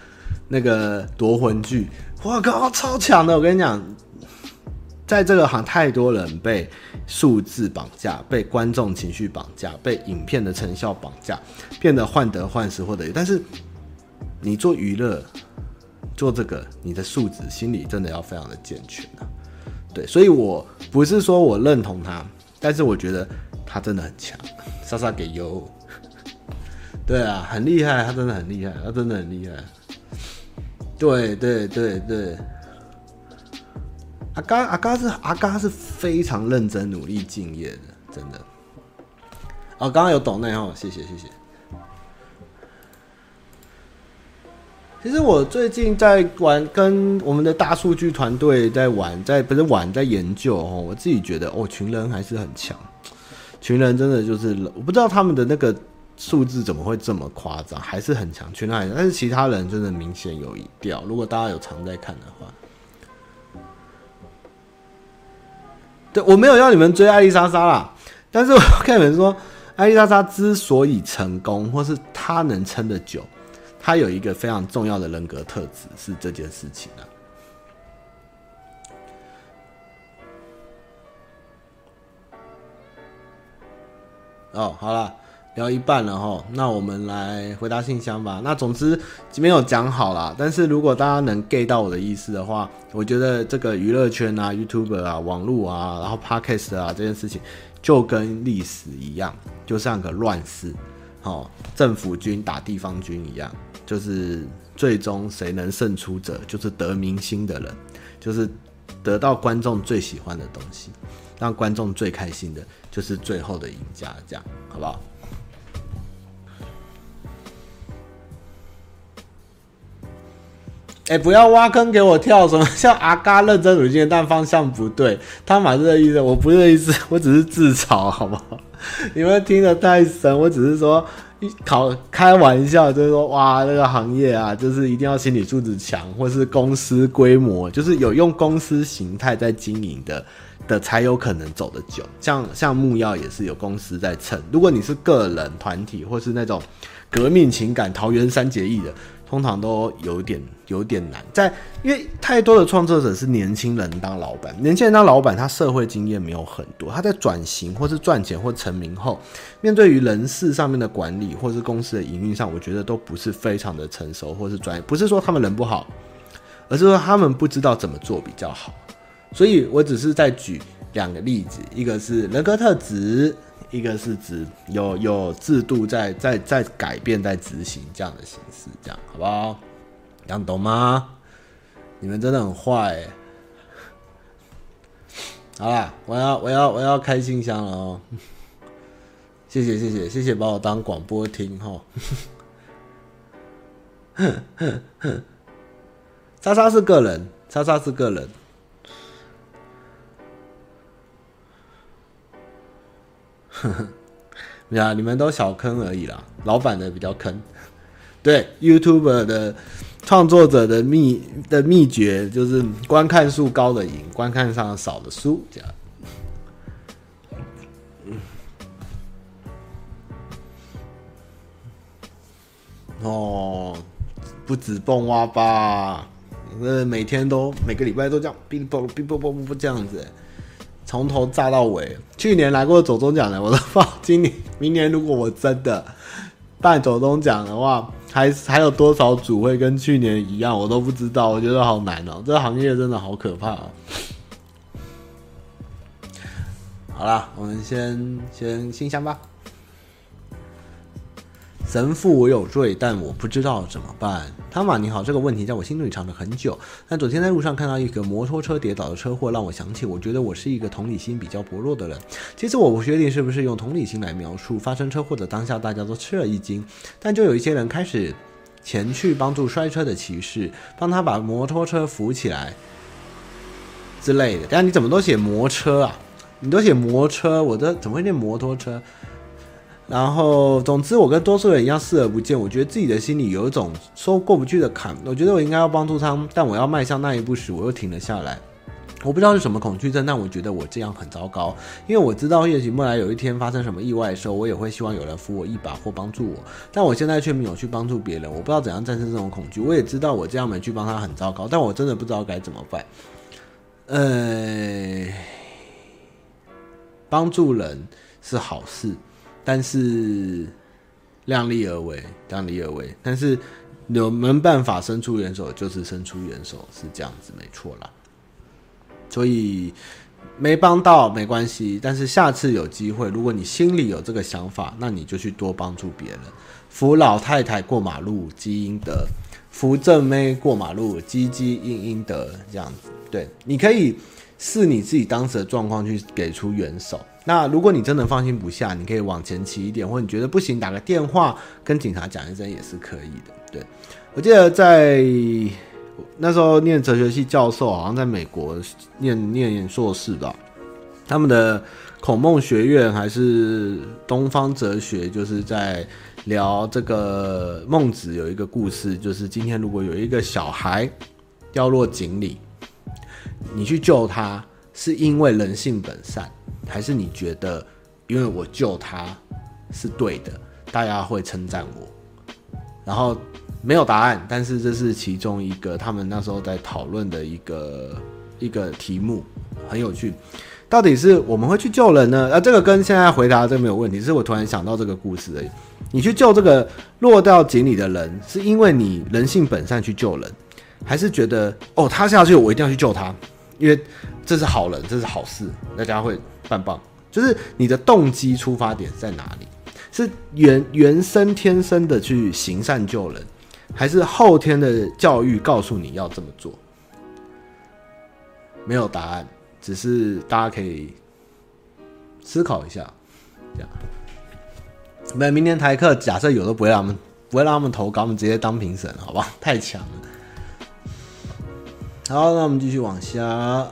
那个夺魂剧，我靠，超强的！我跟你讲，在这个行太多人被数字绑架，被观众情绪绑架，被影片的成效绑架，变得患得患失，或者但是。你做娱乐，做这个，你的素质、心理真的要非常的健全啊。对，所以我不是说我认同他，但是我觉得他真的很强。莎莎给优，对啊，很厉害，他真的很厉害，他真的很厉害。对对对对，阿嘎阿嘎是阿嘎是非常认真、努力、敬业的，真的。哦，刚刚有抖内哦，谢谢谢谢。其实我最近在玩，跟我们的大数据团队在玩，在不是玩，在研究哦。我自己觉得，哦，群人还是很强，群人真的就是，我不知道他们的那个数字怎么会这么夸张，还是很强，群人还，但是其他人真的明显有一掉。如果大家有常在看的话，对，我没有要你们追艾丽莎莎啦，但是我看你们说，艾丽莎莎之所以成功，或是她能撑得久。他有一个非常重要的人格特质，是这件事情啊。哦，好了，聊一半了哈，那我们来回答信箱吧。那总之没有讲好啦，但是如果大家能 get 到我的意思的话，我觉得这个娱乐圈啊、YouTuber 啊、网络啊，然后 Podcast 啊这件事情，就跟历史一样，就像个乱世，哦，政府军打地方军一样。就是最终谁能胜出者，就是得民心的人，就是得到观众最喜欢的东西，让观众最开心的，就是最后的赢家，这样好不好？哎、不要挖坑给我跳，什么像阿嘎认真努力，但方向不对，他马是这意思，我不是意思，我只是自嘲，好不好？你们听得太深，我只是说。一考开玩笑，就是说，哇，这个行业啊，就是一定要心理素质强，或是公司规模，就是有用公司形态在经营的的，才有可能走得久。像像木药也是有公司在撑。如果你是个人团体，或是那种革命情感桃园三结义的，通常都有点有点难，在因为太多的创作者是年轻人当老板，年轻人当老板，他社会经验没有很多，他在转型或是赚钱或成名后，面对于人事上面的管理或是公司的营运上，我觉得都不是非常的成熟或是专业，不是说他们人不好，而是说他们不知道怎么做比较好，所以我只是在举两个例子，一个是人格特质。一个是指有有制度在在在改变在执行这样的形式，这样好不好？这样懂吗？你们真的很坏欸。好啦，我要我要我要开信箱了哦。谢谢谢谢谢谢把我当广播听齁。莎莎是个人，莎莎是个人。呵呵，呀，你们都小坑而已啦，老板的比较坑。对 YouTube 的创作者的秘的秘诀就是观看数高的赢，观看上少的输，这样。哦，不止蹦蛙吧，呃，每天都每个礼拜都这样，哔哩啵哔啵啵啵这样子。从头炸到尾，去年来过走中奖的我都放。今年、明年如果我真的办走中奖的话，还还有多少组会跟去年一样，我都不知道。我觉得好难哦、这个行业真的好可怕、喔。好啦，我们先先信箱吧。神父，我有罪，但我不知道怎么办。汤玛，你好，这个问题在我心里藏了很久。但昨天在路上看到一个摩托车跌倒的车祸，让我想起，我觉得我是一个同理心比较薄弱的人。其实我不确定是不是用同理心来描述发生车祸的当下，大家都吃了一惊。但就有一些人开始前去帮助摔车的骑士，帮他把摩托车扶起来之类的。但你怎么都写摩车啊？你都写摩车，我这怎么会念摩托车？然后，总之，我跟多数人一样视而不见。我觉得自己的心里有一种说过不去的坎。我觉得我应该要帮助他，但我要迈向那一步时，我又停了下来。我不知道是什么恐惧症，但我觉得我这样很糟糕。因为我知道，也许未来有一天发生什么意外的时候，我也会希望有人扶我一把或帮助我。但我现在却没有去帮助别人。我不知道怎样战胜这种恐惧。我也知道我这样没去帮他很糟糕，但我真的不知道该怎么办。呃，帮助人是好事。但是量力而为，量力而为。但是有没办法伸出援手，就是伸出援手，是这样子，没错啦。所以没帮到没关系，但是下次有机会，如果你心里有这个想法，那你就去多帮助别人。扶老太太过马路，积阴德；扶正妹过马路，积积阴阴德。这样子，对，你可以视你自己当时的状况去给出援手。那如果你真的放心不下，你可以往前骑一点，或者你觉得不行，打个电话跟警察讲一声也是可以的。对，我记得在那时候念哲学系教授，好像在美国念念硕士吧，他们的孔孟学院还是东方哲学，就是在聊这个孟子有一个故事，就是今天如果有一个小孩掉落井里，你去救他，是因为人性本善。还是你觉得，因为我救他是对的，大家会称赞我。然后没有答案，但是这是其中一个他们那时候在讨论的一个一个题目，很有趣。到底是我们会去救人呢？啊，这个跟现在回答这没有问题，是我突然想到这个故事而已。你去救这个落到井里的人，是因为你人性本善去救人，还是觉得哦，他下去我一定要去救他，因为这是好人，这是好事，大家会。棒棒，就是你的动机出发点在哪里？是原原生天生的去行善救人，还是后天的教育告诉你要这么做？没有答案，只是大家可以思考一下。这样，没明天台课假设有都不会让他们不会让他们投稿，我们直接当评审，好吧？太强了。好，那我们继续往下。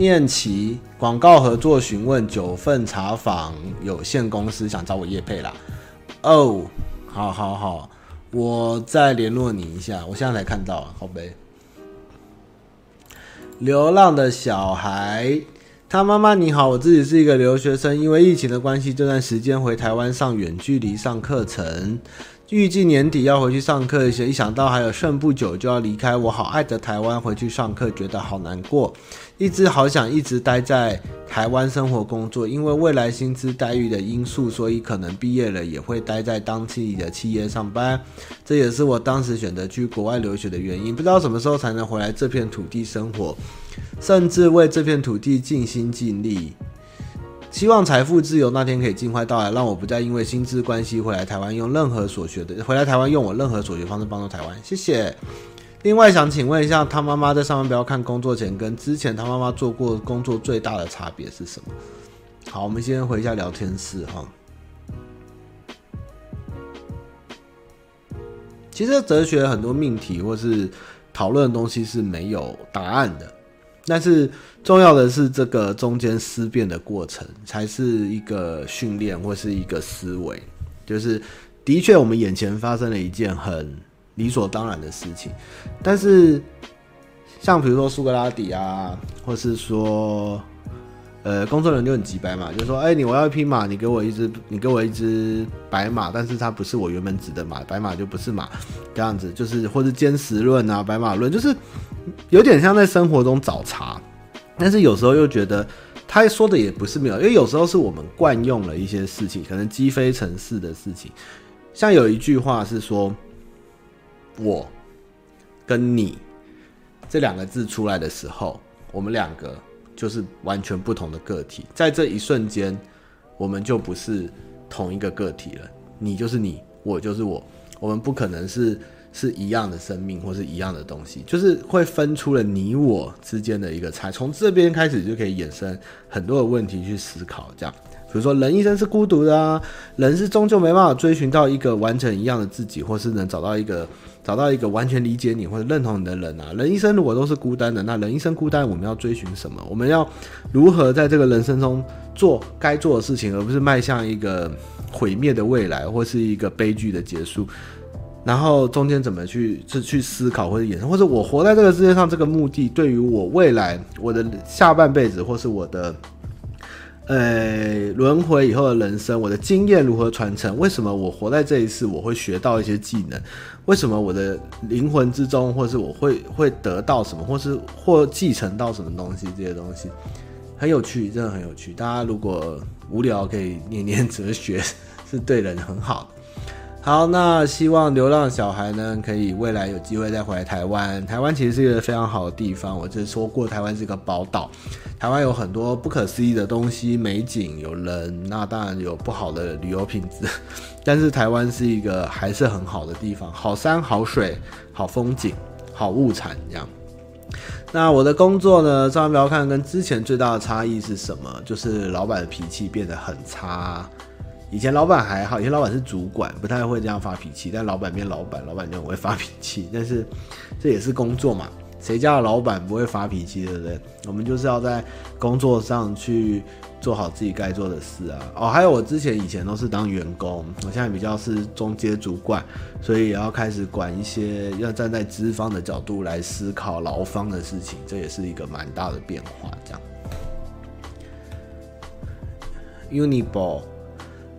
念奇广告合作询问九份茶坊有限公司想找我业配啦。哦、好好好，我再联络你一下。我现在才看到，好呗。流浪的小孩，他妈妈你好，我自己是一个留学生，因为疫情的关系，这段时间回台湾上远距离上课程。预计年底要回去上课一些，一想到还有剩不久就要离开我好爱的台湾回去上课，觉得好难过。一直好想一直待在台湾生活工作，因为未来薪资待遇的因素，所以可能毕业了也会待在当地的企业上班。这也是我当时选择去国外留学的原因。不知道什么时候才能回来这片土地生活，甚至为这片土地尽心尽力。希望财富自由那天可以尽快到来，让我不再因为薪资关系回来台湾用任何所学的回来台湾用我任何所学方式帮助台湾。谢谢。另外想请问一下，他妈妈在上班不要看工作前跟之前他妈妈做过工作最大的差别是什么？好，我们先回一下聊天室哈。其实哲学很多命题或是讨论的东西是没有答案的。但是重要的是，这个中间思辨的过程才是一个训练或是一个思维。就是的确，我们眼前发生了一件很理所当然的事情，但是像比如说苏格拉底啊，或是说呃，工作人员就很急白嘛，就说，哎，你我要一匹马，你给我一只，你给我一只白马，但是它不是我原本指的马，白马就不是马，这样子就是或者坚实论啊，白马论就是。有点像在生活中找茬，但是有时候又觉得他说的也不是没有，因为有时候是我们惯用了一些事情，可能积非成是的事情。像有一句话是说，我跟你这两个字出来的时候，我们两个就是完全不同的个体，在这一瞬间，我们就不是同一个个体了。你就是你，我就是我，我们不可能是。是一样的生命，或是一样的东西，就是会分出了你我之间的一个差。从这边开始就可以衍生很多的问题去思考，这样，比如说人一生是孤独的啊，人是终究没办法追寻到一个完全一样的自己，或是能找到一个找到一个完全理解你或者认同你的人啊。人一生如果都是孤单的，那人一生孤单，我们要追寻什么？我们要如何在这个人生中做该做的事情，而不是迈向一个毁灭的未来，或是一个悲剧的结束？然后中间怎么去去思考或者衍生，或者我活在这个世界上这个目的，对于我未来我的下半辈子，或是我的呃轮回以后的人生，我的经验如何传承？为什么我活在这一世，我会学到一些技能？为什么我的灵魂之中，或是我会会得到什么，或是或继承到什么东西？这些东西很有趣，真的很有趣。大家如果无聊，可以念念哲学，是对人很好的。好，那希望流浪小孩呢，可以未来有机会再回来台湾。台湾其实是一个非常好的地方，我就说过，台湾是一个宝岛。台湾有很多不可思议的东西，美景有人，那当然有不好的旅游品质，但是台湾是一个还是很好的地方，好山好水好风景好物产这样。那我的工作呢，上面不要看跟之前最大的差异是什么？就是老板的脾气变得很差。以前老板还好，以前老板是主管，不太会这样发脾气。但老板变老板，老板就很会发 脾气。但是这也是工作嘛，谁家的老板不会发脾气，对不对？我们就是要在工作上去做好自己该做的事啊。哦，还有我之前以前都是当员工，我现在比较是中阶主管，所以也要开始管一些要站在资方的角度来思考劳方的事情，这也是一个蛮大的变化。这样，Uniball。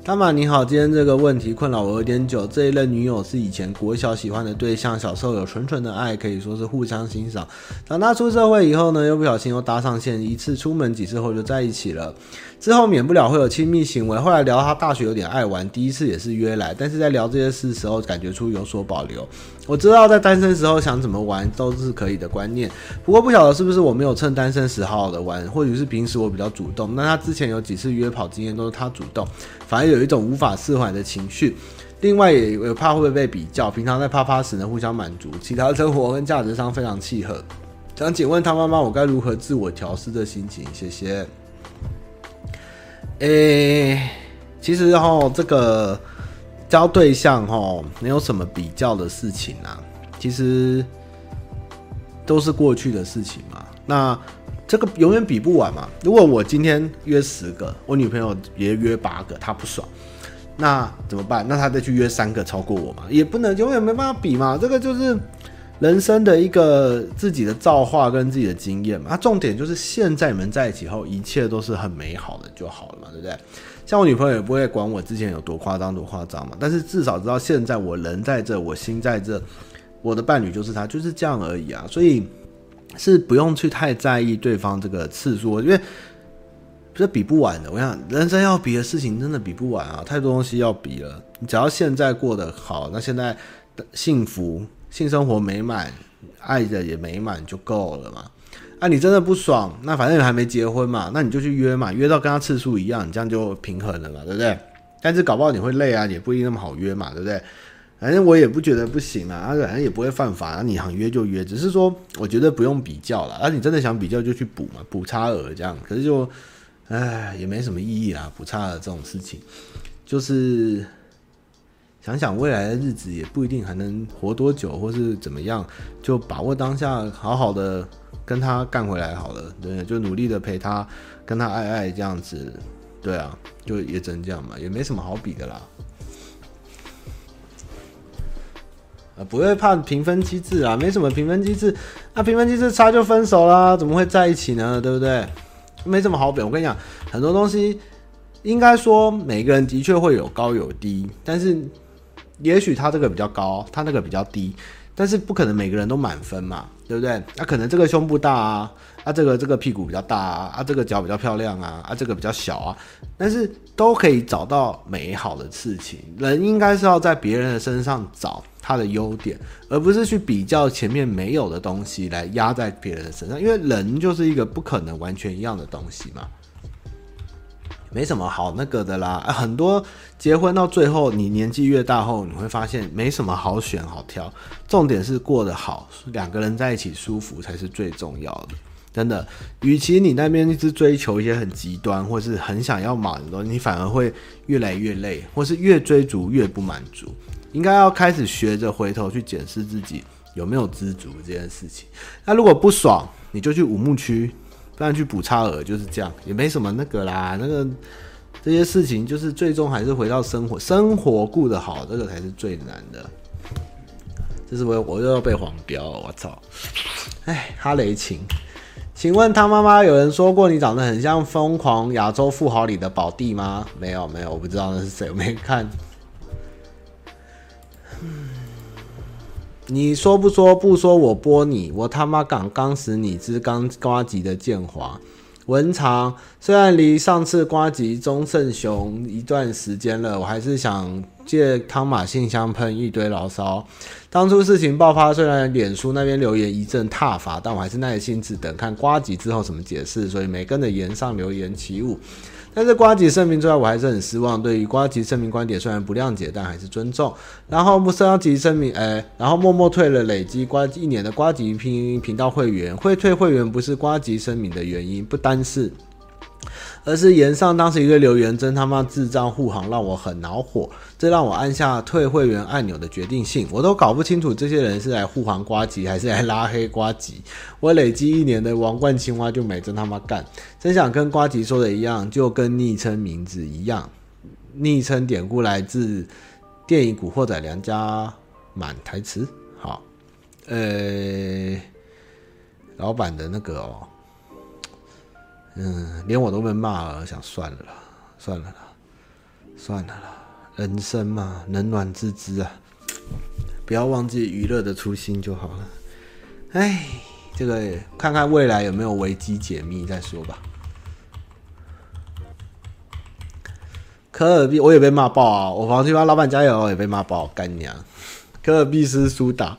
大马你好，今天这个问题困扰我有点久。这一任女友是以前国小喜欢的对象，小时候有纯纯的爱，可以说是互相欣赏。长大出社会以后呢，又不小心又搭上线，一次出门几次后就在一起了。之后免不了会有亲密行为。后来聊他大学有点爱玩，第一次也是约来，但是在聊这些事的时候，感觉出有所保留。我知道在单身时候想怎么玩都是可以的观念，不过不晓得是不是我没有趁单身时好好的玩，或许是平时我比较主动。那他之前有几次约跑经验都是他主动，反而有一种无法释怀的情绪。另外也有怕会不会被比较，平常在啪啪时呢互相满足，其他生活跟价值上非常契合。想请问他妈妈，我该如何自我调试这心情？谢谢。诶、其实哈，这个。交对象哦，没有什么比较的事情啊，其实都是过去的事情嘛。那这个永远比不完嘛。如果我今天约十个，我女朋友也约八个，她不爽，那怎么办？那她再去约三个超过我嘛？也不能永远没办法比嘛。这个就是人生的一个自己的造化跟自己的经验嘛。那重点就是现在你们在一起后，一切都是很美好的就好了嘛，对不对？像我女朋友也不会管我之前有多夸张多夸张嘛，但是至少知道现在我人在这，我心在这，我的伴侣就是他，就是这样而已啊。所以是不用去太在意对方这个次数，因为这比不完的。我想人生要比的事情真的比不完啊，太多东西要比了。你只要现在过得好，那现在幸福。性生活美满，爱的也美满就够了嘛。啊，你真的不爽，那反正你还没结婚嘛，那你就去约嘛，约到跟他次数一样，你这样就平衡了嘛，对不对？但是搞不好你会累啊，也不一定那么好约嘛，对不对？反正我也不觉得不行啊，反正也不会犯法啊，你想约就约，只是说我觉得不用比较了，啊，你真的想比较就去补嘛，补差额这样，可是就，唉，也没什么意义啦，补差额这种事情，就是。想想未来的日子也不一定还能活多久，或是怎么样，就把握当下，好好的跟他干回来好了。对，就努力的陪他，跟他爱爱这样子。对啊，就也只能这样嘛，也没什么好比的啦。啊，不会怕评分机制啊，没什么评分机制。那评分机制差就分手啦，怎么会在一起呢？对不对？没什么好比。我跟你讲，很多东西应该说每个人的确会有高有低，但是。也许他这个比较高，他那个比较低，但是不可能每个人都满分嘛，对不对？那、可能这个胸部大啊，啊这个这个屁股比较大啊，啊这个脚比较漂亮啊，啊这个比较小啊，但是都可以找到美好的事情。人应该是要在别人的身上找他的优点，而不是去比较前面没有的东西来压在别人的身上，因为人就是一个不可能完全一样的东西嘛。没什么好那个的啦，很多结婚到最后，你年纪越大后，你会发现没什么好选好挑，重点是过得好，两个人在一起舒服才是最重要的。真的，与其你那边一直追求一些很极端或是很想要满的东西，你反而会越来越累，或是越追逐越不满足。应该要开始学着回头去检视自己有没有知足这件事情。那如果不爽，你就去五木区。不然去补差额就是这样，也没什么那个啦。那个这些事情就是最终还是回到生活，生活过得好，这个才是最难的。这是我我又要被黄标，我操！哎，哈雷琴，请问他妈妈有人说过你长得很像《疯狂亚洲富豪》里的宝弟吗？没有没有，我不知道那是谁，我没看。你说不说不说，我播你，我他妈敢刚死你之刚瓜吉的建华文长，虽然离上次瓜吉钟胜雄一段时间了，我还是想借汤马信箱喷一堆牢骚。当初事情爆发，虽然脸书那边留言一阵挞伐，但我还是耐心只等看瓜吉之后怎么解释，所以没跟着炎上留言起舞。但是瓜吉声明之外，我还是很失望。对于瓜吉声明观点，虽然不谅解，但还是尊重。然后木呱吉声明，哎，然后默默退了累积瓜一年的瓜吉拼音频道会员。会退会员不是瓜吉声明的原因，不单是。而是言上当时一个留言真他妈智障护航，让我很恼火，这让我按下退会员按钮的决定性，我都搞不清楚这些人是来护航瓜吉还是来拉黑瓜吉。我累积一年的王冠青蛙就没真他妈干，真想跟瓜吉说的一样，就跟昵称名字一样，昵称典故来自电影《古惑仔》梁家满台词。好，呃，老板的那个哦。嗯，连我都被骂了，想算了，算了啦，算了啦，人生嘛，冷暖自知啊，不要忘记娱乐的初心就好了。哎，这个看看未来有没有危机解密再说吧。科尔必，我也被骂爆啊！我房间帮老板加油，也被骂爆，干娘！科尔必斯苏打。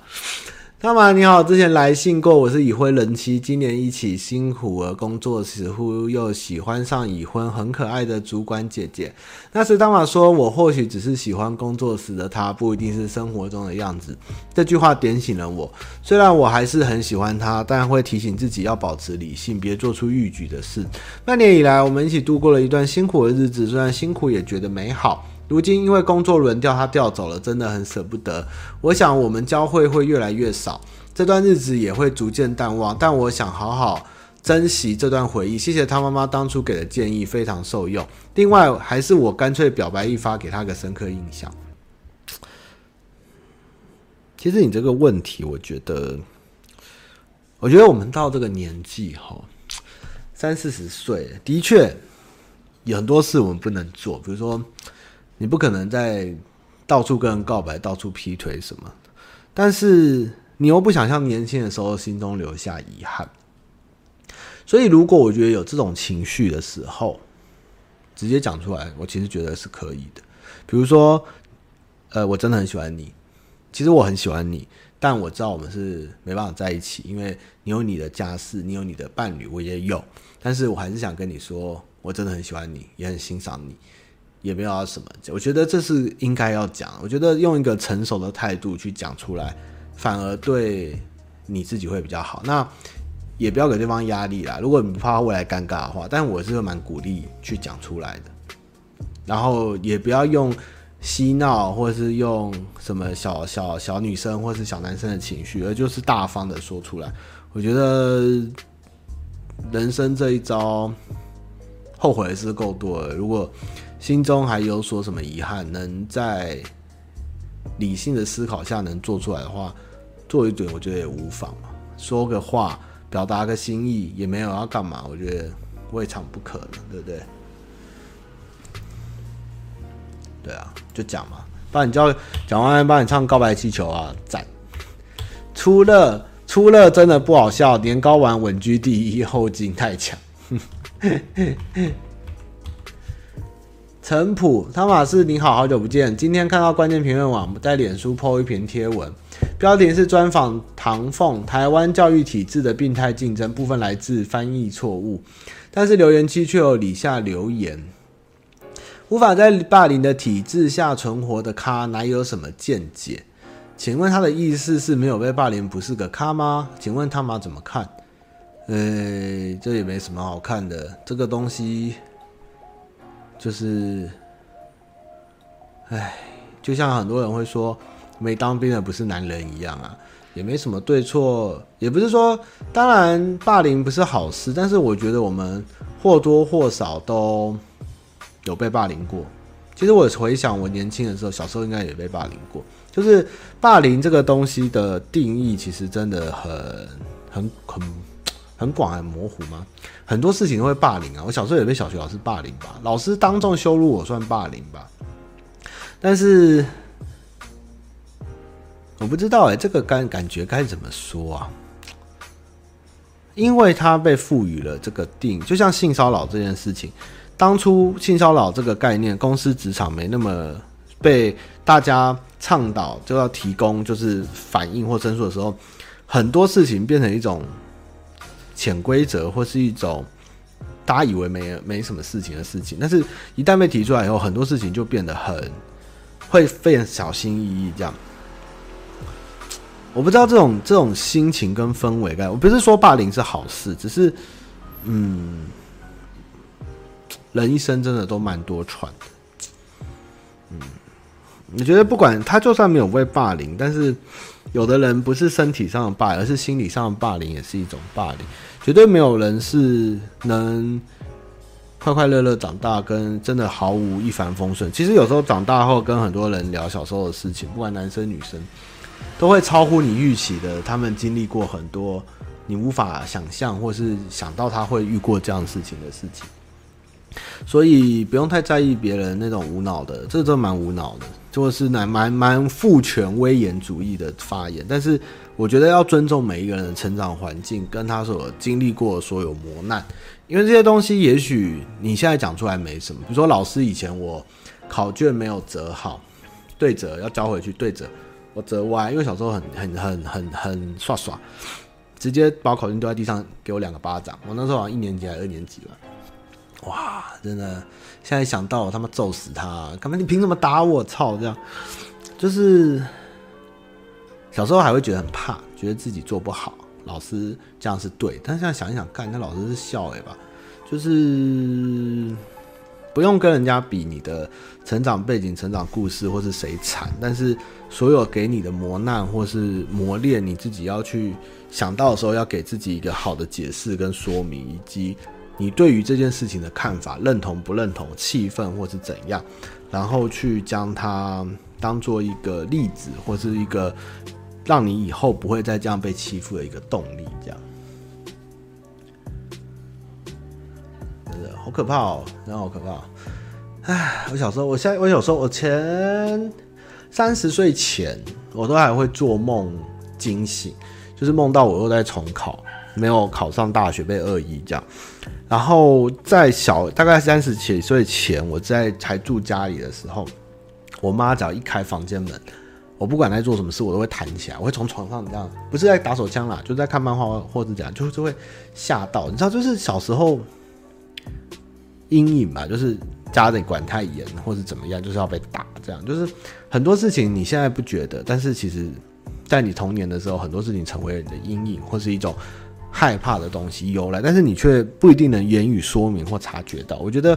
大马你好，之前来信过，我是已婚人妻，今年一起辛苦而工作，似乎又喜欢上已婚很可爱的主管姐姐。那时大马说，我或许只是喜欢工作时的她，不一定是生活中的样子。这句话点醒了我，虽然我还是很喜欢她，但会提醒自己要保持理性，别做出逾矩的事。半年以来，我们一起度过了一段辛苦的日子，虽然辛苦，也觉得美好。如今因为工作轮调，他调走了，真的很舍不得。我想我们交会会越来越少，这段日子也会逐渐淡忘。但我想好好珍惜这段回忆。谢谢他妈妈当初给的建议，非常受用。另外，还是我干脆表白一发，给他个深刻印象。其实你这个问题，我觉得，我觉得我们到这个年纪哈，三四十岁，的确有很多事我们不能做，比如说你不可能在到处跟人告白，到处劈腿什么，但是你又不想像年轻的时候心中留下遗憾。所以，如果我觉得有这种情绪的时候，直接讲出来，我其实觉得是可以的。比如说，呃，我真的很喜欢你，其实我很喜欢你，但我知道我们是没办法在一起，因为你有你的家室，你有你的伴侣，我也有。但是我还是想跟你说，我真的很喜欢你，也很欣赏你，也没有要什么。我觉得这是应该要讲。我觉得用一个成熟的态度去讲出来，反而对你自己会比较好。那。也不要给对方压力啦。如果你不怕未来尴尬的话，但我是蛮鼓励去讲出来的。然后也不要用嬉闹，或者是用什么小小小女生或是小男生的情绪，而就是大方的说出来。我觉得人生这一招，后悔的事够多了。如果心中还有所什么遗憾，能在理性的思考下能做出来的话，做一点我觉得也无妨嘛。说个话。表达个心意也没有要干嘛，我觉得未尝不可能，对不对？对啊，就讲嘛，帮你叫讲完，帮你唱《告白气球》啊，赞！出乐出乐真的不好笑，年糕丸稳居第一，后劲太强。陈普汤马士，你好，好久不见，今天看到关键评论网在脸书 po 一篇贴文。标题是专访唐凤，台湾教育体制的病态竞争，部分来自翻译错误，但是留言区却有以下留言：无法在霸凌的体制下存活的咖，哪有什么见解？请问他的意思是没有被霸凌不是个咖吗？请问他妈怎么看？呃，这也没什么好看的，这个东西就是，哎，就像很多人会说。没当兵的不是男人一样啊，也没什么对错，也不是说，当然霸凌不是好事，但是我觉得我们或多或少都有被霸凌过。其实我回想我年轻的时候，小时候应该也被霸凌过。就是霸凌这个东西的定义，其实真的很很很很广，很模糊吗？很多事情都会霸凌啊。我小时候也被小学老师霸凌吧，老师当众羞辱我算霸凌吧，但是。我不知道哎，这个感感觉该怎么说啊？因为他被赋予了这个定，就像性骚扰这件事情，当初性骚扰这个概念，公司职场没那么被大家倡导，就要提供就是反应或申诉的时候，很多事情变成一种潜规则，或是一种大家以为没没什么事情的事情，但是一旦被提出来以后，很多事情就变得很会非常小心翼翼这样。我不知道这种这种心情跟氛围感，我不是说霸凌是好事，只是，嗯，人一生真的都蛮多舛的，嗯，我觉得不管他就算没有被霸凌，但是有的人不是身体上的霸，而是心理上的霸凌，也是一种霸凌。绝对没有人是能快快乐乐长大，跟真的毫无一帆风顺。其实有时候长大后跟很多人聊小时候的事情，不管男生女生。都会超乎你预期的，他们经历过很多你无法想象，或是想到他会遇过这样事情的事情，所以不用太在意别人那种无脑的，这真蛮无脑的，就是蛮蛮蛮父权威严主义的发言。但是我觉得要尊重每一个人的成长环境，跟他所经历过的所有磨难，因为这些东西也许你现在讲出来没什么。比如说老师以前我考卷没有折好，对折要交回去对折。我折歪，因为小时候很很很很很耍耍，直接把考卷丢在地上，给我两个巴掌。我那时候好像一年级还是二年级吧，哇，真的，现在想到我他妈揍死他！干嘛你凭什么打我？操，这样就是小时候还会觉得很怕，觉得自己做不好，老师这样是对。但现在想一想，干那老师是笑诶吧，就是。不用跟人家比你的成长背景、成长故事，或是谁惨，但是所有给你的磨难或是磨练，你自己要去想到的时候，要给自己一个好的解释跟说明，以及你对于这件事情的看法，认同不认同、气愤或是怎样，然后去将它当做一个例子或是一个让你以后不会再这样被欺负的一个动力，这样。真的好可怕哦，真的好可怕哦。唉，我小时候，我现在，我有时候，我前三十岁前，我都还会做梦惊醒，就是梦到我又在重考，没有考上大学，被恶意这样。然后在小大概三十几岁前，我在还住家里的时候，我妈只要一开房间门，我不管在做什么事，我都会弹起来，我会从床上这样，不是在打手枪啦，就在看漫画或者怎样，就就会吓到，你知道，就是小时候阴影吧，就是。家里管太严，或者怎么样，就是要被打，这样就是很多事情你现在不觉得，但是其实，在你童年的时候，很多事情成为了你的阴影，或是一种害怕的东西由来，但是你却不一定能言语说明或察觉到。我觉得，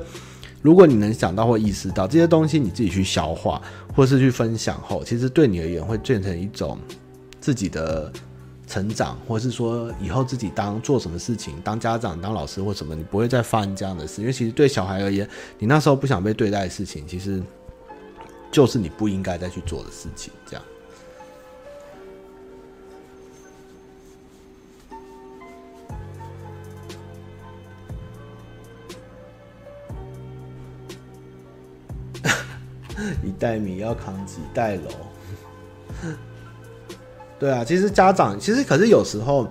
如果你能想到或意识到这些东西，你自己去消化，或是去分享后，其实对你而言会变成一种自己的。成长，或是说以后自己当做什么事情，当家长、当老师或什么，你不会再发生这样的事。因为其实对小孩而言，你那时候不想被对待的事情，其实就是你不应该再去做的事情。这样。袋米要扛几袋楼。对啊，其实家长其实可是有时候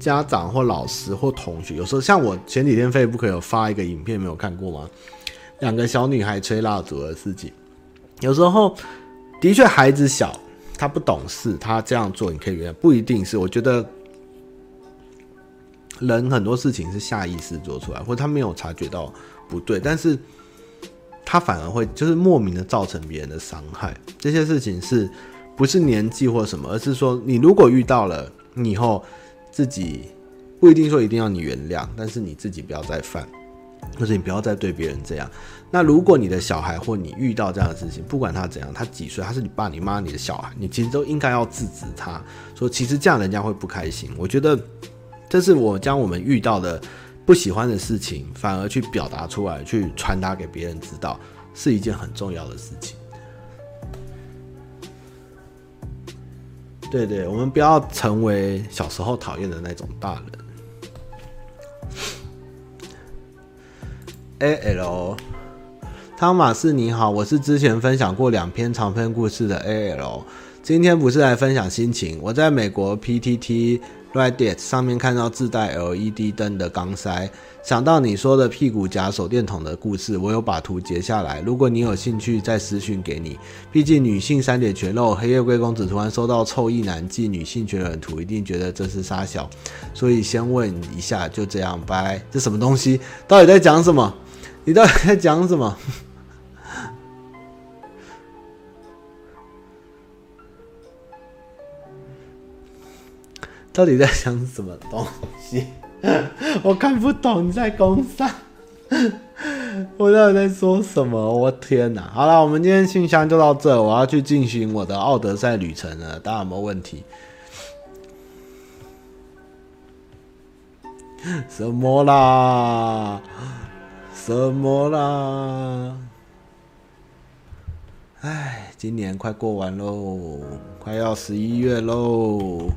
家长或老师或同学，有时候像我前几天 Facebook 有发一个影片，没有看过吗？两个小女孩吹蜡烛的事情。有时候的确孩子小，他不懂事，他这样做你可以原谅，不一定是。我觉得人很多事情是下意识做出来，或者他没有察觉到不对，但是他反而会就是莫名的造成别人的伤害。这些事情是。不是年纪或什么，而是说你如果遇到了，你以后自己不一定说一定要你原谅，但是你自己不要再犯，或者你不要再对别人这样。那如果你的小孩或你遇到这样的事情，不管他怎样，他几岁，他是你爸、你妈、你的小孩，你其实都应该要制止他，说其实这样人家会不开心。我觉得这是我将我们遇到的不喜欢的事情，反而去表达出来，去传达给别人知道，是一件很重要的事情。对对，我们不要成为小时候讨厌的那种大人。A L，汤马士你好，我是之前分享过两篇长篇故事的 A L，今天不是来分享心情，我在美国 P T T。Reddit 上面看到自带 LED 灯的钢塞，想到你说的屁股夹手电筒的故事，我有把图截下来。如果你有兴趣，再私讯给你。毕竟女性三点全露，黑夜贵公子突然收到臭意男寄女性全人图，一定觉得这是杀小，所以先问一下，就这样，拜。这什么东西？到底在讲什么？你到底在讲什么？到底在想什么东西？我看不懂你在公上，我到底在说什么？我天哪！好了，我们今天信箱就到这，我要去进行我的奥德赛旅程了。大家有没有问题？什么啦？什么啦？哎，今年快过完喽，快要十一月喽。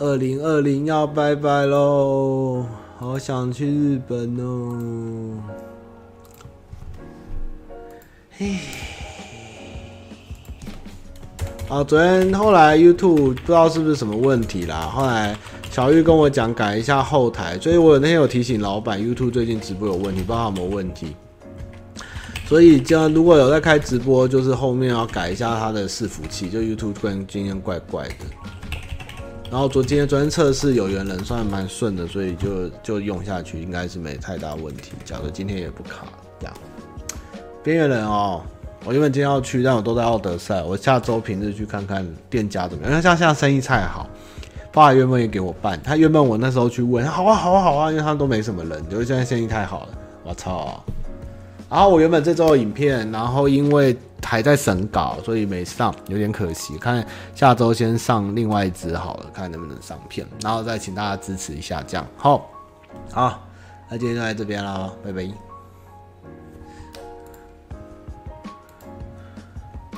二零二零要拜拜喽，好想去日本哦。嘿，啊，昨天后来 YouTube 不知道是不是什么问题啦，后来小玉跟我讲改一下后台，所以我那天有提醒老板 YouTube 最近直播有问题，不知道有没有问题。所以这样如果有在开直播，就是后面要改一下它的伺服器，就 YouTube 突然今天怪怪的。然后昨天昨天测试有缘人算蛮顺的，所以就就用下去，应该是没太大问题。假如今天也不卡，这样。边缘人哦，我原本今天要去，但我都在奥德赛。我下周平日去看看店家怎么样，因为像现在生意太好，爸爸原本也给我办。他原本我那时候去问，好啊好啊好啊，因为他们都没什么人，就是现在生意太好了。我操！然后我原本这周的影片，然后因为。还在审稿，所以没上，有点可惜。看下周先上另外一支好了，看能不能上片，然后再请大家支持一下，这样好。好，那今天就在这边了，拜拜。